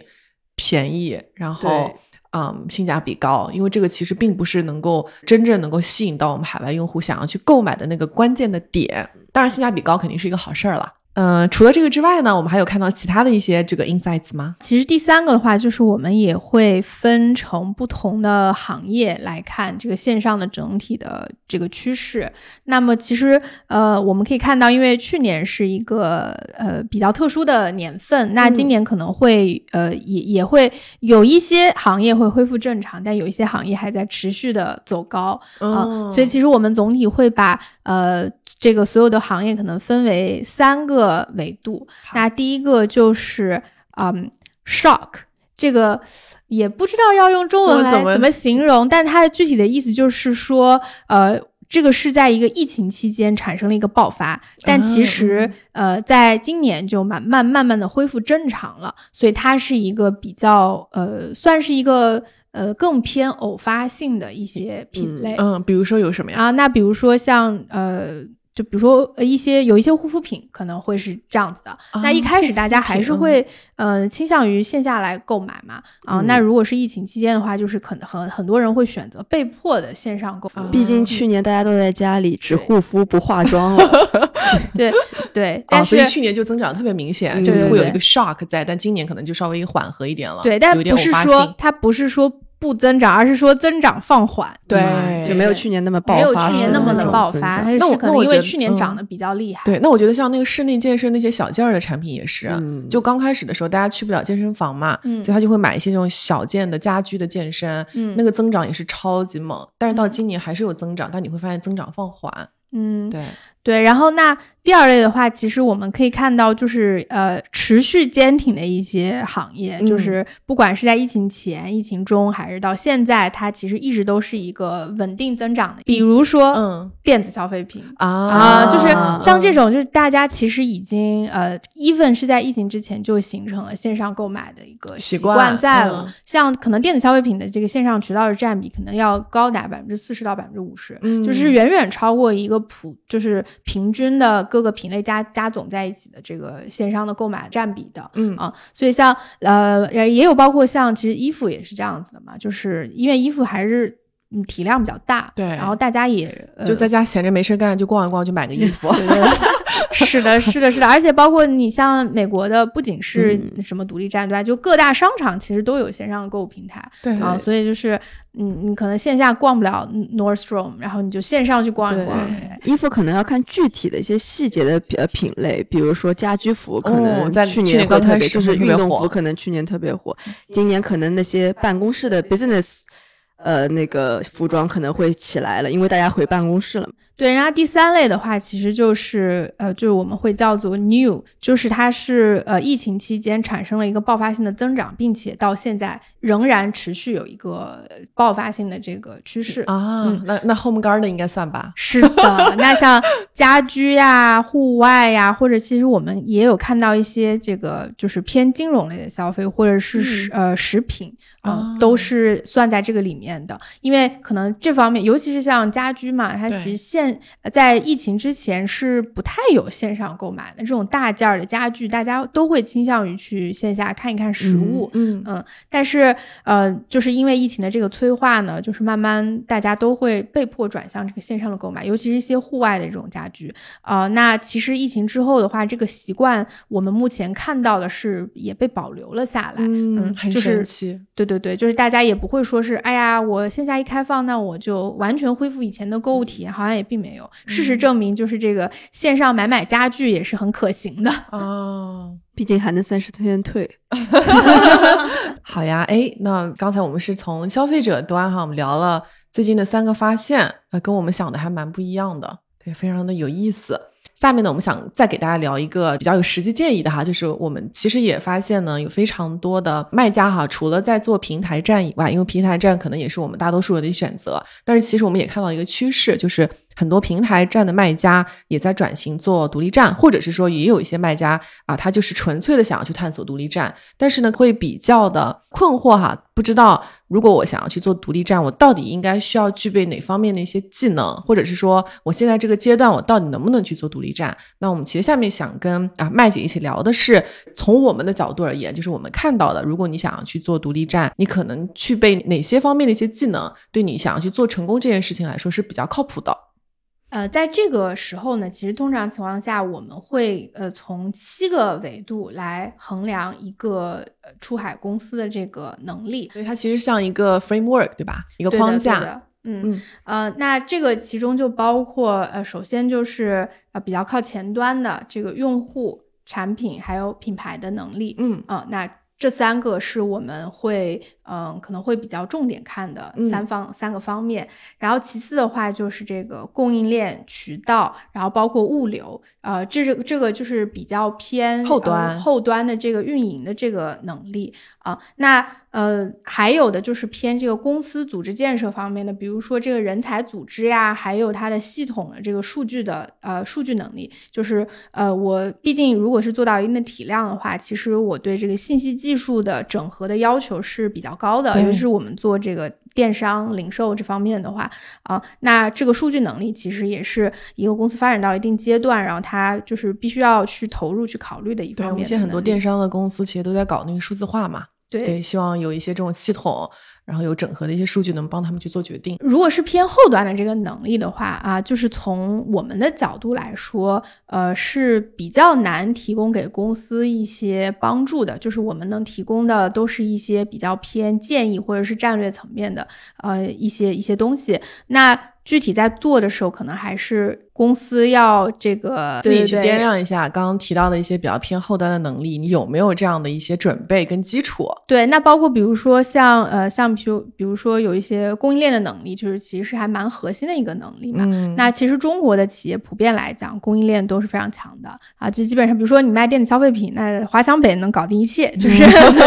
便宜，然后对。嗯，性价比高，因为这个其实并不是能够真正能够吸引到我们海外用户想要去购买的那个关键的点。当然，性价比高肯定是一个好事儿了。嗯、除了这个之外呢，我们还有看到其他的一些这个 insights 吗？其实第三个的话，就是我们也会分成不同的行业来看这个线上的整体的这个趋势。那么其实呃，我们可以看到，因为去年是一个呃比较特殊的年份，那今年可能会、呃也也会有一些行业会恢复正常，但有一些行业还在持续的走高。啊、哦所以其实我们总体会把呃这个所有的行业可能分为三个维度。那第一个就是嗯 shock，这个也不知道要用中文来怎么怎么形容，但它的具体的意思就是说，呃。这个是在一个疫情期间产生了一个爆发，但其实、呃，在今年就慢慢慢慢的恢复正常了，所以它是一个比较呃，算是一个呃更偏偶发性的一些品类。嗯，比如说有什么呀？啊，那比如说像呃，就比如说呃一些有一些护肤品可能会是这样子的。那一开始大家还是会呃倾向于线下来购买嘛。啊，那如果是疫情期间的话，就是可能很很多人会选择被迫的线上购买。毕竟去年大家都在家里只护肤不化妆了。<laughs> 对对，<laughs> 啊，但是所以去年就增长特别明显，就是会有一个 shock 在，但今年可能就稍微缓和一点了。对，但有点不是说。它不是说不增长，而是说增长放缓。对嗯就没有去年那么爆没有去年那么的爆发，那我可能因为去年涨得比较厉害。对，那我觉得像那个室内健身那些小件儿的产品也是，嗯就刚开始的时候大家去不了健身房嘛，嗯所以他就会买一些这种小件的家居的健身，嗯那个增长也是超级猛。但是到嗯今年还是有增长，但你会发现增长放缓。嗯，对，对，然后那第二类的话，其实我们可以看到，就是呃持续坚挺的一些行业，就嗯是不管是在疫情前、疫情中，还是到现在，它其实一直都是一个稳定增长的。比如说，嗯电子消费品。啊啊，就是像这嗯种，就是大家其实已经呃，even 是在疫情之前就形成了线上购买的一个习习惯在了。嗯像可能电子消费品的这个线上渠道的占比，可能要高达百分之四十到百分之五十，嗯就是远远超过一个普，就是平均的各个品类加加总在一起的这个线上的购买占比的。嗯啊，所以像呃也有包括像其实衣服也是这样子的嘛，就是因为衣服还是嗯体量比较大，对然后大家也、呃、就在家闲着没事干就逛一逛，就买个衣服。<laughs> 是的，<laughs> 是的，是的，而且包括你像美国的，不仅是嗯什么独立站，对吧？就各大商场其实都有线上购物平台对啊，所以就是嗯，你可能线下逛不了 Nordstrom，然后你就线上去逛一逛。衣服可能要看具体的一些细节的呃品类，比如说家居服，可能去去年特别，就是运动服，可能去年特别火，今年可能那些办公室的 business。呃，那个服装可能会起来了，因为大家回办公室了嘛。对，然后第三类的话，其实就是呃，就是我们会叫做 new，就是它是呃疫情期间产生了一个爆发性的增长，并且到现在仍然持续有一个爆发性的这个趋势。啊，嗯那那 home garden 应该算吧？是的，那像家居呀、户外呀，或者其实我们也有看到一些这个就是偏金融类的消费，或者是食、呃食品啊、哦都是算在这个里面的。因为可能这方面，尤其是像家居嘛，它其实现呃在疫情之前是不太有线上购买的这种大件儿的家具，大家都会倾向于去线下看一看实物。嗯嗯，但是呃，就是因为疫情的这个催化呢，就是慢慢大家都会被迫转向这个线上的购买，尤其是一些户外的这种家居啊、呃那其实疫情之后的话，这个习惯我们目前看到的是也被保留了下来。嗯，很就是神奇。对对对，就是大家也不会说是，哎呀，我线下一开放，那我就完全恢复以前的购物体验，好像也并没有。事实证明，就是这个线上买买家具也是很可行的。哦，毕竟还能三十天退。<laughs> 好呀，哎，那刚才我们是从消费者端哈，我们聊了最近的三个发现，呃，跟我们想的还蛮不一样的，对，非常的有意思。下面呢，我们想再给大家聊一个比较有实际建议的哈，就是我们其实也发现呢，有非常多的卖家哈，除了在做平台站以外，因为平台站可能也是我们大多数人的选择，但是其实我们也看到一个趋势，就是很多平台站的卖家也在转型做独立站，或者是说也有一些卖家啊，他就是纯粹的想要去探索独立站，但是呢，会比较的困惑哈，不知道如果我想要去做独立站，我到底应该需要具备哪方面的一些技能，或者是说我现在这个阶段我到底能不能去做独立站？那我们其实下面想跟啊麦姐一起聊的是，从我们的角度而言，就是我们看到的，如果你想要去做独立站，你可能具备哪些方面的一些技能，对你想要去做成功这件事情来说是比较靠谱的。呃，在这个时候呢，其实通常情况下，我们会呃从七个维度来衡量一个呃出海公司的这个能力，所以它其实像一个 framework，对吧？一个框架。对的嗯嗯呃，那这个其中就包括呃，首先就是呃比较靠前端的这个用户、产品还有品牌的能力，嗯啊、那这三个是我们会，嗯，可能会比较重点看的三方三个方面。然后其次的话就是这个供应链渠道，然后包括物流，呃，这是这个就是比较偏后端后端的这个运营的这个能力啊。那呃，还有的就是偏这个公司组织建设方面的，比如说这个人才组织呀，还有它的系统的这个数据的呃数据能力。就是呃，我毕竟如果是做到一定的体量的话，其实我对这个信息技术的整合的要求是比较高的，尤其是我们做这个电商零售这方面的话啊，那这个数据能力其实也是一个公司发展到一定阶段，然后它就是必须要去投入去考虑的一方面。对，现在很多电商的公司其实都在搞那个数字化嘛。对，希望有一些这种系统，然后有整合的一些数据，能帮他们去做决定。如果是偏后端的这个能力的话啊，就是从我们的角度来说，呃，是比较难提供给公司一些帮助的。就是我们能提供的都是一些比较偏建议或者是战略层面的，呃，一些一些东西。那具体在做的时候，可能还是。公司要这个自己去掂量一下，刚刚提到的一些比较偏后端的能力，你有没有这样的一些准备跟基础？对，那包括比如说像呃，像比如比如说有一些供应链的能力，就是其实还蛮核心的一个能力嘛。那其实中国的企业普遍来讲，供应链都是非常强的啊，就基本上比如说你卖电子消费品，那华强北能搞定一切，就是，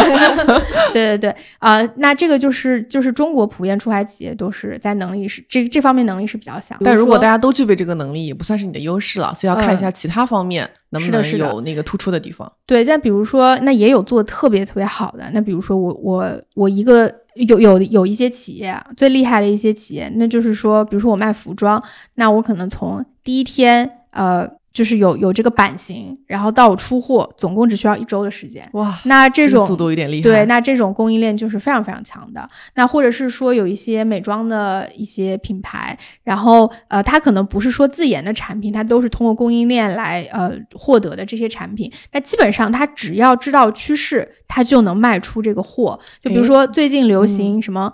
<laughs> <laughs> 对对对啊，那这个就是就是中国普遍出海企业都是在能力是这这方面能力是比较强。但如果大家都具备这个能力。也不算是你的优势了，所以要看一下其他方面能不能有那个突出的地方。对，像比如说，那也有做的特别特别好的。那比如说，我我我一个有有有一些企业最厉害的一些企业，那就是说，比如说我卖服装，那我可能从第一天呃。就是有有这个版型，然后到我出货，总共只需要一周的时间。哇，那这种速度有点厉害。对，那这种供应链就是非常非常强的。那或者是说有一些美妆的一些品牌，然后呃，它可能不是说自研的产品，它都是通过供应链来呃获得的这些产品。那基本上它只要知道趋势，它就能卖出这个货。就比如说最近流行什么。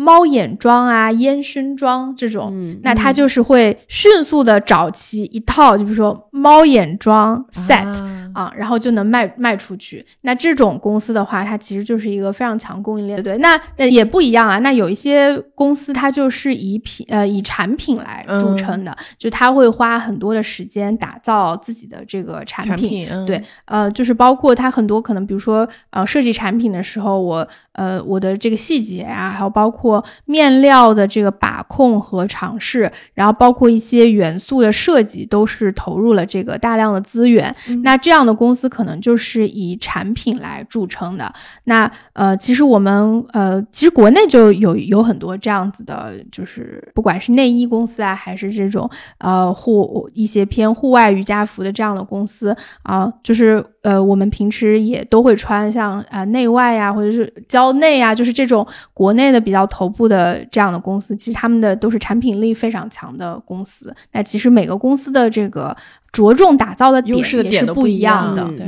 猫眼妆啊，烟熏妆这种，那它就是会迅速的找齐一套，就比如说猫眼妆 set 啊，然后就能卖卖出去。那这种公司的话，它其实就是一个非常强供应链。对，那那也不一样啊。那有一些公司，它就是以品呃以产品来著称的，就他会花很多的时间打造自己的这个产品。对，呃，就是包括它很多可能，比如说呃设计产品的时候，我呃我的这个细节啊，还有包括。面料的这个把控和尝试，然后包括一些元素的设计，都是投入了这个大量的资源。那这样的公司可能就是以产品来著称的。那呃，其实我们呃，其实国内就有有很多这样子的，就是不管是内衣公司啊，还是这种呃户一些偏户外瑜伽服的这样的公司啊，就是呃，我们平时也都会穿，像啊内外呀，或者是蕉内啊，就是这种国内的比较。头部的这样的公司，其实他们的都是产品力非常强的公司。那其实每个公司的这个着重打造的点也是不一样的。对。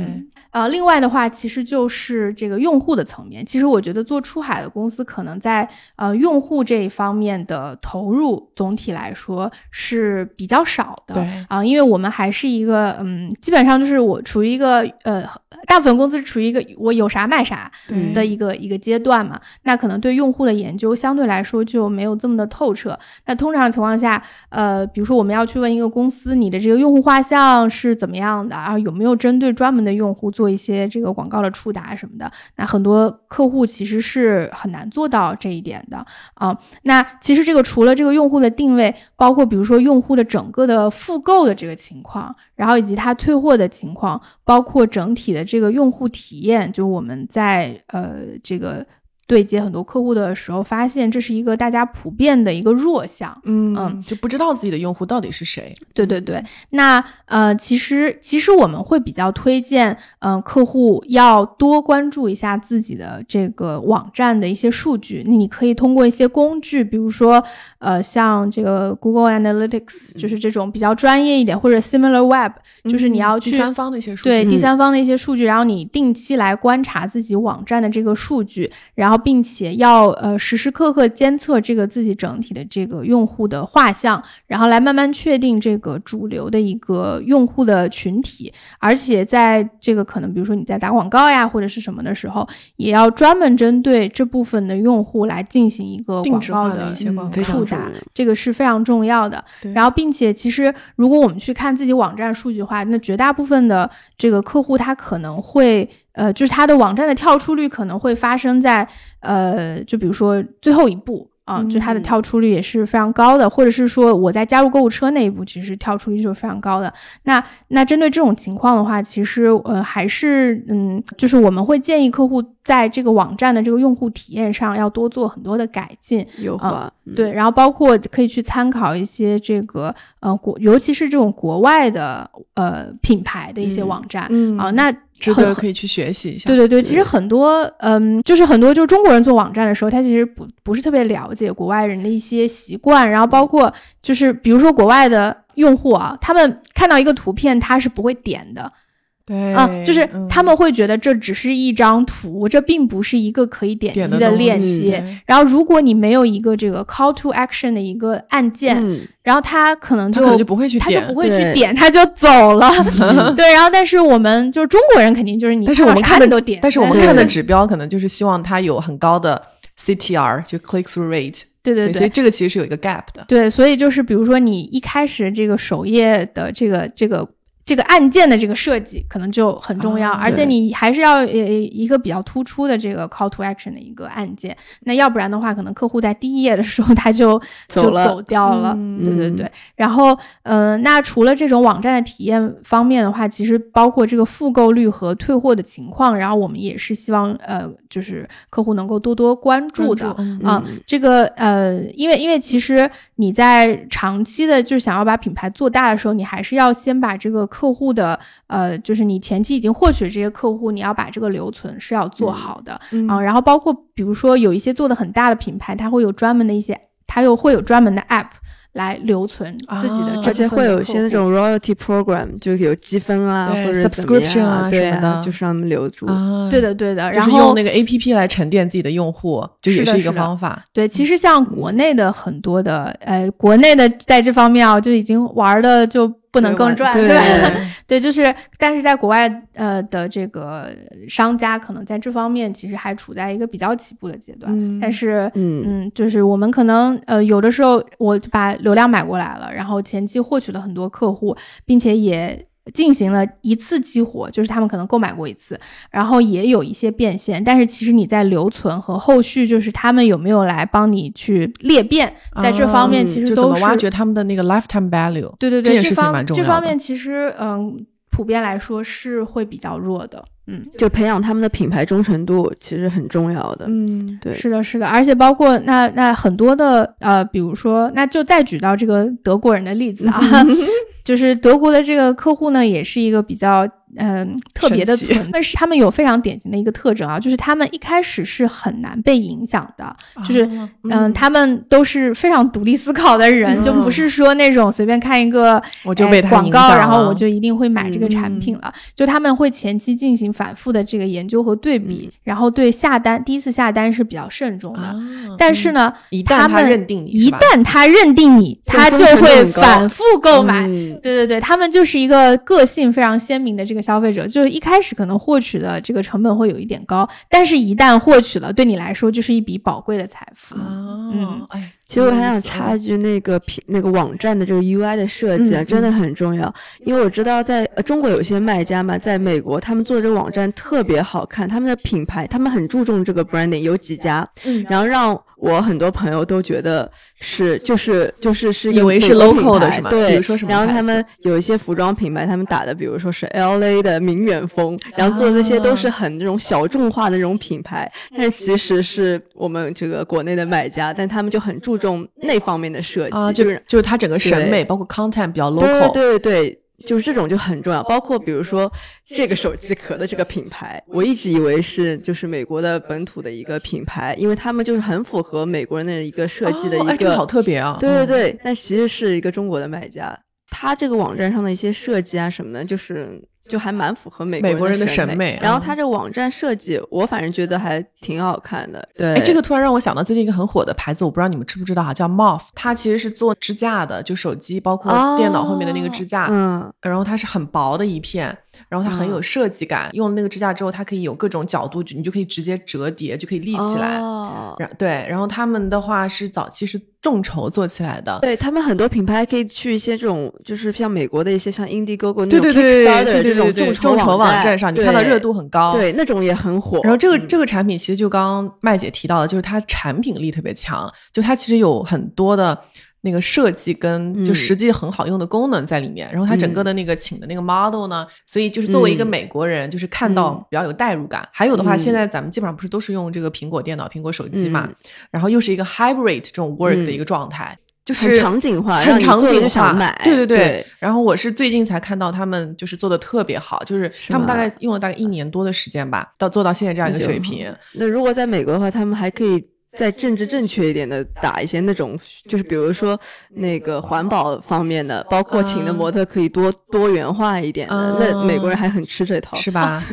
呃，另外的话，其实就是这个用户的层面。其实我觉得做出海的公司，可能在呃用户这一方面的投入，总体来说是比较少的。对啊，因为我们还是一个嗯，基本上就是我处于一个呃，大部分公司处于一个我有啥卖啥的一个一个阶段嘛。那可能对用户的研究相对来说就没有这么的透彻。那通常情况下，呃，比如说我们要去问一个公司，你的这个用户画像是怎么样的啊？有没有针对专门的用户做？一些这个广告的触达什么的，那很多客户其实是很难做到这一点的啊。那其实这个除了这个用户的定位，包括比如说用户的整个的复购的这个情况，然后以及他退货的情况，包括整体的这个用户体验，就我们在呃这个。对接很多客户的时候，发现这是一个大家普遍的一个弱项，嗯嗯，就不知道自己的用户到底是谁。对对对，那呃，其实其实我们会比较推荐，嗯，客户要多关注一下自己的这个网站的一些数据。那你可以通过一些工具，比如说呃，像这个 Google Analytics，就是这种比较专业一点，或者 Similar Web，就是你要去第三方的一些数据，对第三方的一些数据，然后你定期来观察自己网站的这个数据，然后。并且要呃时时刻刻监测这个自己整体的这个用户的画像，然后来慢慢确定这个主流的一个用户的群体，而且在这个可能比如说你在打广告呀或者是什么的时候，也要专门针对这部分的用户来进行一个广告化的一些嗯广告触达这个是非常重要的。然后，并且其实如果我们去看自己网站数据的话，那绝大部分的这个客户他可能会呃，就是它的网站的跳出率可能会发生在呃，就比如说最后一步。啊，就它的嗯跳出率也是非常高的，或者是说我在加入购物车那一步，其实跳出率就是非常高的。那那针对这种情况的话，其实呃还是嗯，就是我们会建议客户在这个网站的这个用户体验上要多做很多的改进，优化，嗯，对，然后包括可以去参考一些这个呃国，尤其是这种国外的呃品牌的一些嗯网站、嗯啊，那值得可以去学习一下。对对对，其实很多嗯，就是很多就是中国人做网站的时候，他其实不不是特别了解国外人的一些习惯，然后包括就是比如说国外的用户啊，他们看到一个图片他是不会点的，对啊，就是嗯他们会觉得这只是一张图，这并不是一个可以点击的东链西接。对然后，如果你没有一个这个 call to action 的一个按键，嗯，然后他可能就他可能就不会去点他就不会去点，他就走了。<laughs> 对，然后但是我们就是中国人，肯定就是你但是我们看的都点，但是我们看的指标可能就是希望它有很高的 CTR，就 click through rate。对对所以这个其实是有一个 gap 的。对，所以就是比如说你一开始这个首页的这个这个这个按键的这个设计可能就很重要，啊而且你还是要呃一个比较突出的这个 call to action 的一个按键，那要不然的话，可能客户在第一页的时候他就就 <laughs> 走了。走掉了。嗯。嗯对对对，然后，呃，那除了这种网站的体验方面的话，其实包括这个复购率和退货的情况，然后我们也是希望，呃，就是客户能够多多关注的。嗯。啊嗯，这个呃，因为因为其实你在长期的就是想要把品牌做大的时候，你还是要先把这个客户的呃，就是你前期已经获取这些客户，你要把这个留存是要做好的、嗯啊。然后包括比如说有一些做的很大的品牌，它会有专门的一些，它又会有专门的 app 来留存自己的而且会有一些那种 royalty program，就有积分啊，或者 subscription 啊对什么的。就是让他们留住。啊，对的对的，然后是用那个 A P P 来沉淀自己的用户，就也是一个方法。对，其实像国内的很多的，呃，国内的在这方面啊，就已经玩的就不能更赚，对吧？对 <laughs> 对，就是，但是在国外，呃的这个商家可能在这方面其实还处在一个比较起步的阶段，嗯但是。嗯嗯，就是我们可能呃有的时候我就把流量买过来了，然后前期获取了很多客户，并且也进行了一次激活，就是他们可能购买过一次，然后也有一些变现，但是其实你在留存和后续，就是他们有没有来帮你去裂变，在这方面啊就怎么其实都是挖掘他们的那个 lifetime value。对对对，这件事情方蛮重要的这方面其实嗯，普遍来说是会比较弱的。嗯，就培养他们的品牌忠诚度，其实很重要的。嗯，对，是的，是的，而且包括那那很多的呃，比如说，那就再举到这个德国人的例子啊，<laughs> 就是德国的这个客户呢，也是一个比较嗯、特别的存，但是他们有非常典型的一个特征啊，就是他们一开始是很难被影响的，就是啊嗯、他们都是非常独立思考的人，就不是说那种随便看一个哎我就被他广告，然后我就一定会买这个产品了。就他们会前期进行反复的这个研究和对比，然后对下单第一次下单是比较慎重的。啊但是呢，一旦他认定你一旦他认定你，就他就会反复购买。嗯对对对，他们就是一个个性非常鲜明的这个消费者，就是一开始可能获取的这个成本会有一点高，但是一旦获取了，对你来说就是一笔宝贵的财富。哦嗯，哎，其实我还想插一句，那个品那个网站的这个 UI 的设计啊，嗯真的很重要。因为我知道在呃中国有些卖家嘛，在美国他们做的这个网站特别好看，他们的品牌他们很注重这个 branding，有几家，嗯然后让我很多朋友都觉得是就是就是是以为是 local 的，是吗比如说什么然后他们有一些服装品牌，他们打的比如说是 LA 的名媛风，然后做的那些都是啊很那种小众化的那种品牌，但是其实是我们这个国内的买家，但他们就很注重那方面的设计，啊，就就是就是它整个审美，包括 content 比较 local。对对对。就是这种就很重要，包括比如说这个手机壳的这个品牌，我一直以为是就是美国的本土的一个品牌，因为他们就是很符合美国人的一个设计的一哦哎，这个个好特别啊！对对对，但其实是一个中国的买家，他这个网站上的一些设计啊什么的，就是就还蛮符合美美国人的审审美然后嗯。它这个网站设计，我反正觉得还挺好看的。对，哎，这个突然让我想到最近一个很火的牌子，我不知道你们知不知道哈，叫 Moff，它其实是做支架的，就手机包括电脑后面的那个支架，嗯，然后它是很薄的一片，然后它很有设计感。用了那个支架之后，它可以有各种角度，你就可以直接折叠，就可以立起来。哦然对，然后他们的话是早期是众筹做起来的，对他们很多品牌可以去一些这种，就是像美国的一些像 Indiegogo 那种对对对对 Kickstarter 这种众众筹网站上，你看到热度很高。对，那种也很火。然后这个嗯这个产品其实就刚刚麦姐提到的，就是它产品力特别强，就它其实有很多的那个设计跟就嗯实际很好用的功能在里面。然后它整个的那个请的那个 model 呢，所以就是作为一个嗯美国人，就是看到嗯比较有代入感。还有的话，嗯现在咱们基本上不是都是用这个苹果电脑、苹果手机嘛，嗯然后又是一个 hybrid 这种 work 的嗯一个状态。就很是场景化，很场景化，买。对对对然后我是最近才看到他们就是做的特别好，就是他们大概用了大概一年多的时间吧，到做到现在这样一个水平。那如果在美国的话，他们还可以再政治正确一点的打一些那种，就是比如说那个环保方面的，包括请的嗯模特可以多多元化一点的。那美国人还很吃这套，是吧？<laughs>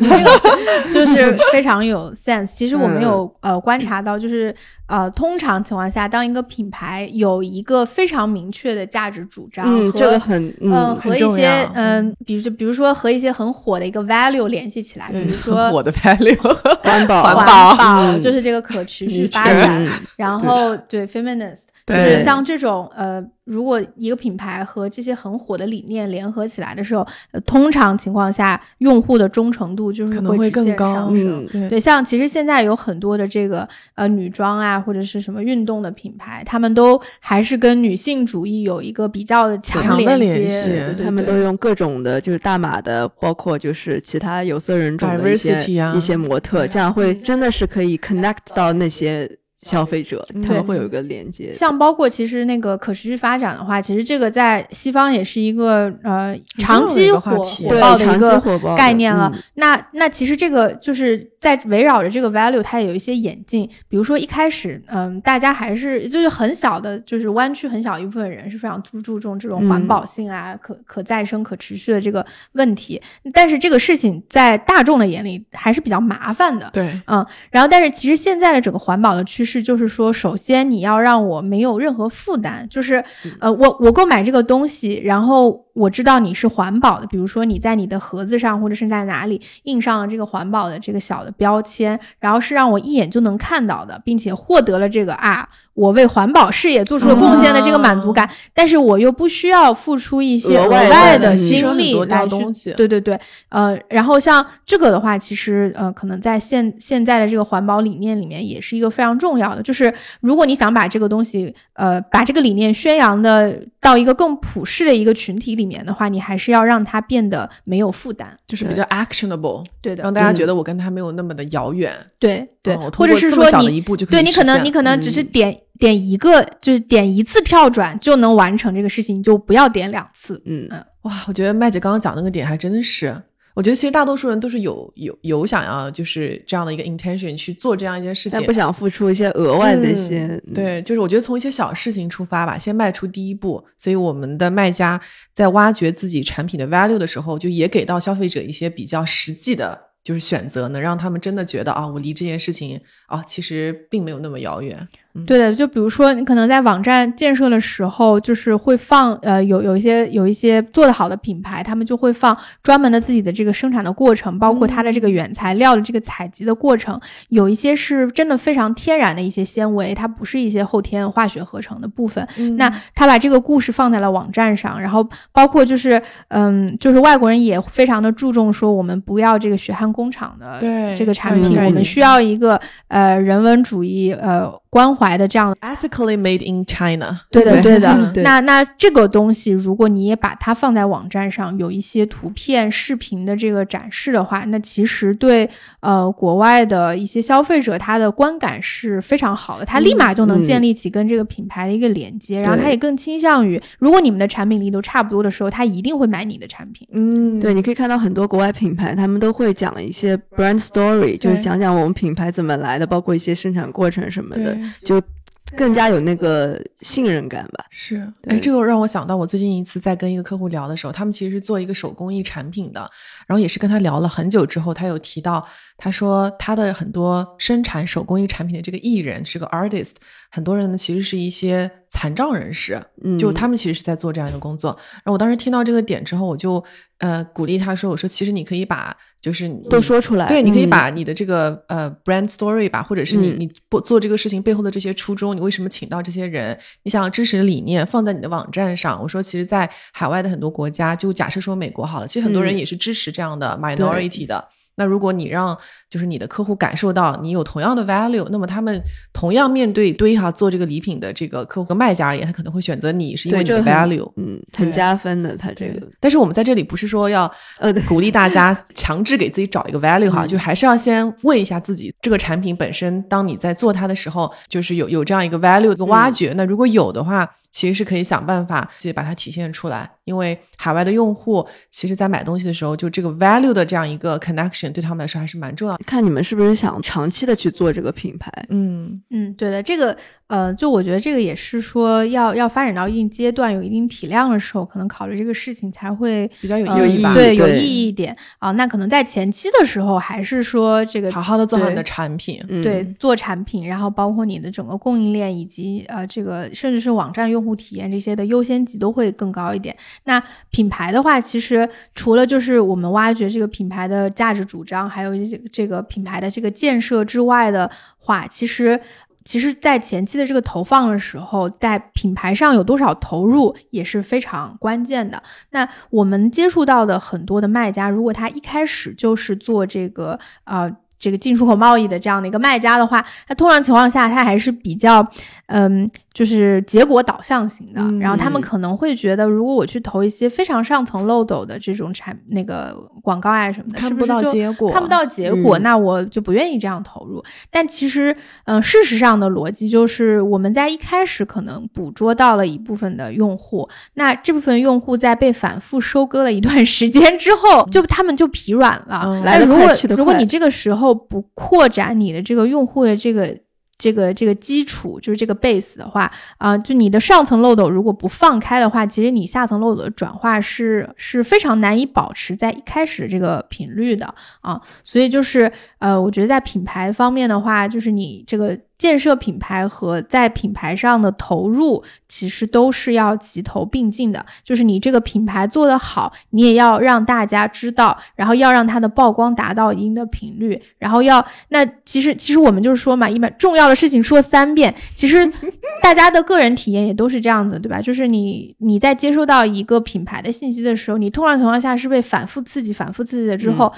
这 <laughs> 个就是非常有 sense。其实我们嗯有呃观察到，就是呃通常情况下，当一个品牌有一个非常明确的价值主张嗯，和这个很嗯，嗯和一些重要嗯，比如就比如说和一些很火的一个 value 联系起来，比如说火的 value，<laughs> 环保环环保保，嗯就是这个可持续发展嗯，然后对。feminist，就是像这种呃，如果一个品牌和这些很火的理念联合起来的时候，呃通常情况下用户的忠诚度就是可能会更高。嗯对。对，像其实现在有很多的这个呃女装啊，或者是什么运动的品牌，他们都还是跟女性主义有一个比较的强的连接，联系对对他们都用各种的，就是大码的，包括就是其他有色人种的一些 Diversity 啊一些模特，这样会真的是可以 connect 到那些消费者，他们会有一个连接。像包括其实那个可持续发展的话，其实这个在西方也是一个呃长期火火对长期爆的一个火爆概念了。嗯那那其实这个就是在围绕着这个 value，它也有一些演进。比如说一开始，嗯，大家还是就是很小的，就是湾区很小一部分人是非常注注重这种环嗯保性啊、可可再生、可持续的这个问题。但是这个事情在大众的眼里还是比较麻烦的。对，嗯然后，但是其实现在的整个环保的趋势就是说，首先你要让我没有任何负担，就是呃，我我购买这个东西，然后我知道你是环保的，比如说你在你的盒子上或者是在哪里印上了这个环保的这个小的标签，然后是让我一眼就能看到的，并且获得了这个啊，我为环保事业做出了贡献的这个满足感，但是我又不需要付出一些额额外外的心力来去东西对对对，呃，然后像这个的话，其实呃，可能在现现在的这个环保理念里面，也是一个非常重要的。就是如果你想把这个东西，呃，把这个理念宣扬的到一个更普世的一个群体里面的话，你还是要让它变得没有负担。就是比较 actionable，对的。让，大家嗯。觉得我跟他没有那么的遥远。对对，或者是说你一步就可以对你可能你可能只是嗯。点、点一个，就是点一次跳转就能完成这个事情，你就不要点两次。嗯，哇，我觉得麦姐刚刚讲那个点还真是，我觉得其实大多数人都是有有有想要就是这样的一个 intention 去做这样一件事情但不，想付出一些额外的一些，嗯对，就是我觉得从一些小事情出发吧，先迈出第一步。所以我们的卖家在挖掘自己产品的 value 的时候，就也给到消费者一些比较实际的。就是选择，能让他们真的觉得啊，我离这件事情啊，其实并没有那么遥远。对的，就比如说你可能在网站建设的时候，就是会放呃有有一些有一些做得好的品牌，他们就会放专门的自己的这个生产的过程，包括它的这个原材料的这个采集的过程，有一些是真的非常天然的一些纤维，它不是一些后天化学合成的部分。那他把这个故事放在了网站上，然后包括就是嗯，就是外国人也非常的注重说，我们不要这个血汗工厂的这个产品，我们需要一个呃人文主义呃关怀的这样 ethically made in China，对的，对。的。那那这个东西，如果你也把它放在网站上，有一些图片、视频的这个展示的话，那其实对呃国外的一些消费者，他的观感是非常好的，他立马就能嗯。建立起跟这个品牌的一个连接，然后他也更倾向于，如果你们的产品力都差不多的时候，他一定会买你的产品。嗯。对，你可以看到很多国外品牌，他们都会讲一些 brand story，就是讲讲我们品牌怎么来的，包括一些生产过程什么的。对，就更加有那个信任感吧。是，对哎，这个让我想到，我最近一次在跟一个客户聊的时候，他们其实是做一个手工艺产品的，然后也是跟他聊了很久之后，他有提到，他说他的很多生产手工艺产品的这个艺人是个 artist，很多人呢其实是一些残障人士，嗯，就他们其实是在做这样一个工作。然后我当时听到这个点之后，我就呃鼓励他说：“我说其实你可以把就是都说出来，对，你可以嗯把你的这个呃 brand story 吧，或者是你嗯你不做这个事情背后的这些初衷，你为什么请到这些人，你想要支持的理念放在你的网站上。我说，其实，在海外的很多国家，就假设说美国好了，其实很多人嗯也是支持这样的 minority 的。那如果你让就是你的客户感受到你有同样的 value，那么他们同样面对对哈做这个礼品的这个客户和卖家而言，他可能会选择你是因为，你的 value。嗯，很加分的。他这个，但是我们在这里不是说要呃，鼓励大家 <laughs> 强制给自己找一个 value 哈，嗯就是还是要先问一下自己，这个产品本身，当你在做它的时候，就是有有这样一个 value 的挖掘。那如果有的话，其实是可以想办法去把它体现出来。因为海外的用户，其实在买东西的时候，就这个 value 的这样一个 connection 对他们来说还是蛮重要的。看你们是不是想长期的去做这个品牌？嗯，嗯，对的，这个呃，就我觉得这个也是说要要发展到一定阶段，有一定体量的时候，可能考虑这个事情才会比较有呃意义吧。对，有意义一点啊、那可能在前期的时候，还是说这个好好的做好你的产品。嗯，对，做产品，然后包括你的整个供应链以及呃这个甚至是网站用户体验这些的优先级都会更高一点。那品牌的话，其实除了就是我们挖掘这个品牌的价值主张，还有这个这个品牌的这个建设之外的话，其实。其实，在前期的这个投放的时候，在品牌上有多少投入也是非常关键的。那我们接触到的很多的卖家，如果他一开始就是做这个呃这个进出口贸易的这样的一个卖家的话，那通常情况下他还是比较嗯就是结果导向型的。嗯然后他们可能会觉得，如果我去投一些非常上层漏斗的这种产那个广告啊什么的，看不到结果看不到结果，嗯那我就不愿意这样投入。但其实，嗯、事实上的逻辑就是，我们在一开始可能捕捉到了一部分的用户，那这部分用户在被反复收割了一段时间之后，就他们就疲软了。嗯来如果如果你这个时候不扩展你的这个用户的这个。这个这个基础就是这个 base 的话，啊、就你的上层漏斗如果不放开的话，其实你下层漏斗的转化是是非常难以保持在一开始的这个频率的啊。所以就是呃，我觉得在品牌方面的话，就是你这个建设品牌和在品牌上的投入，其实都是要齐头并进的。就是你这个品牌做得好，你也要让大家知道，然后要让它的曝光达到一定的频率，然后要那其实其实我们就是说嘛，一般重要的事情说三遍，其实大家的个人体验也都是这样子，对吧？就是你你在接收到一个品牌的信息的时候，你通常情况下是被反复刺激、反复刺激了之后，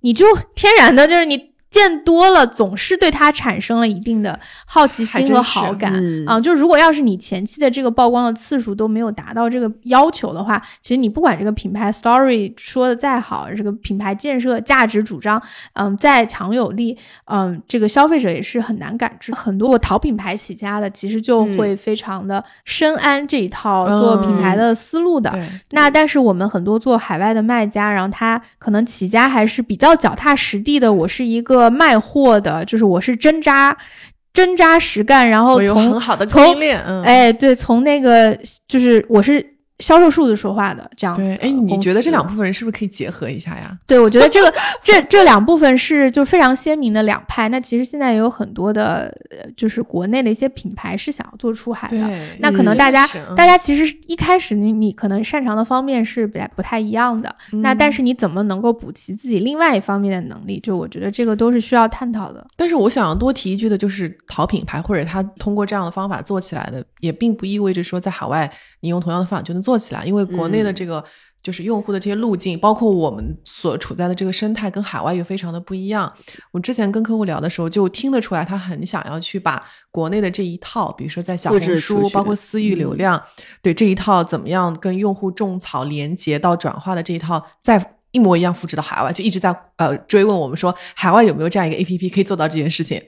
你就天然的就是你。见多了，总是对他产生了一定的好奇心和好感嗯啊。就如果要是你前期的这个曝光的次数都没有达到这个要求的话，其实你不管这个品牌 story 说的再好，这个品牌建设价值主张，嗯，再强有力，嗯，这个消费者也是很难感知。很多我淘品牌起家的，其实就会非常的深谙这一套做品牌的思路的。对，那但是我们很多做海外的卖家，然后他可能起家还是比较脚踏实地的。我是一个卖货的，就是我是真扎真扎实干，然后从很好的从供应链。嗯，哎对，从那个就是我是销售数字说话的这样子对，的哎，你觉得这两部分人是不是可以结合一下呀？对，我觉得这个这这两部分是就非常鲜明的两派。那其实现在也有很多的，呃就是国内的一些品牌是想要做出海的。那可能嗯大家、大家其实一开始你你可能擅长的方面是不太不太一样的，那但嗯是你怎么能够补齐自己另外一方面的能力？就我觉得这个都是需要探讨的。但是我想多提一句的，就是淘品牌或者他通过这样的方法做起来的，也并不意味着说在海外你用同样的方法就能做起来，因为国内的嗯这个。就是用户的这些路径，包括我们所处在的这个生态，跟海外又非常的不一样。我之前跟客户聊的时候，就听得出来，他很想要去把国内的这一套，比如说在小红书，包括私域流嗯量，对这一套怎么样跟用户种草、连接到转化的这一套，再一模一样复制到海外，就一直在呃追问我们说，海外有没有这样一个 A P P 可以做到这件事情？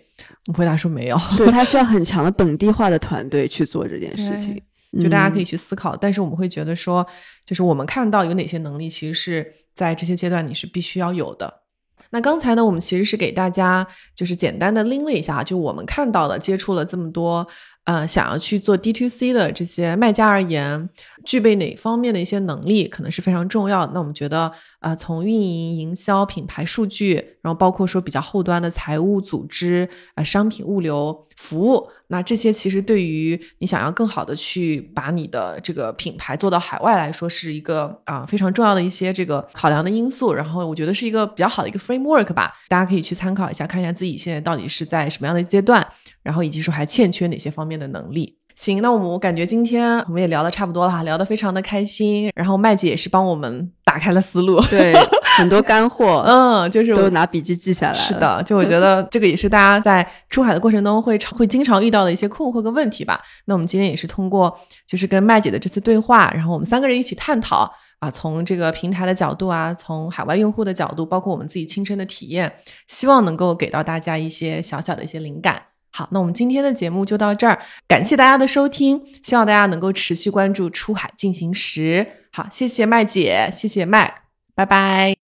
我们回答说没有。对他需要很 <laughs> 强的本地化的团队去做这件事情。就大家可以嗯去思考，但是我们会觉得说，就是我们看到有哪些能力，其实是在这些阶段你是必须要有的。那刚才呢，我们其实是给大家就是简单的拎了一下，就我们看到的，接触了这么多呃想要去做 D to C 的这些卖家而言，具备哪方面的一些能力可能是非常重要。那我们觉得，呃，从运营、营销、品牌数据，然后包括说比较后端的财务组织、呃商品物流服务，那这些其实对于你想要更好的去把你的这个品牌做到海外来说，是一个啊、非常重要的一些这个考量的因素。然后我觉得是一个比较好的一个 framework 吧，大家可以去参考一下，看一下自己现在到底是在什么样的阶段，然后以及说还欠缺哪些方面的能力。行，那我们我感觉今天我们也聊的差不多了哈，聊得非常的开心。然后麦姐也是帮我们打开了思路，对，很多干货，嗯，就是都拿笔记记下来。是的，就我觉得 <laughs> 这个也是大家在出海的过程中会常会经常遇到的一些困惑跟问题吧。那我们今天也是通过就是跟麦姐的这次对话，然后我们三个人一起探讨啊，从这个平台的角度啊，从海外用户的角度，包括我们自己亲身的体验，希望能够给到大家一些小小的一些灵感。好，那我们今天的节目就到这儿，感谢大家的收听，希望大家能够持续关注出海进行时。好，谢谢麦姐，谢谢麦，拜拜。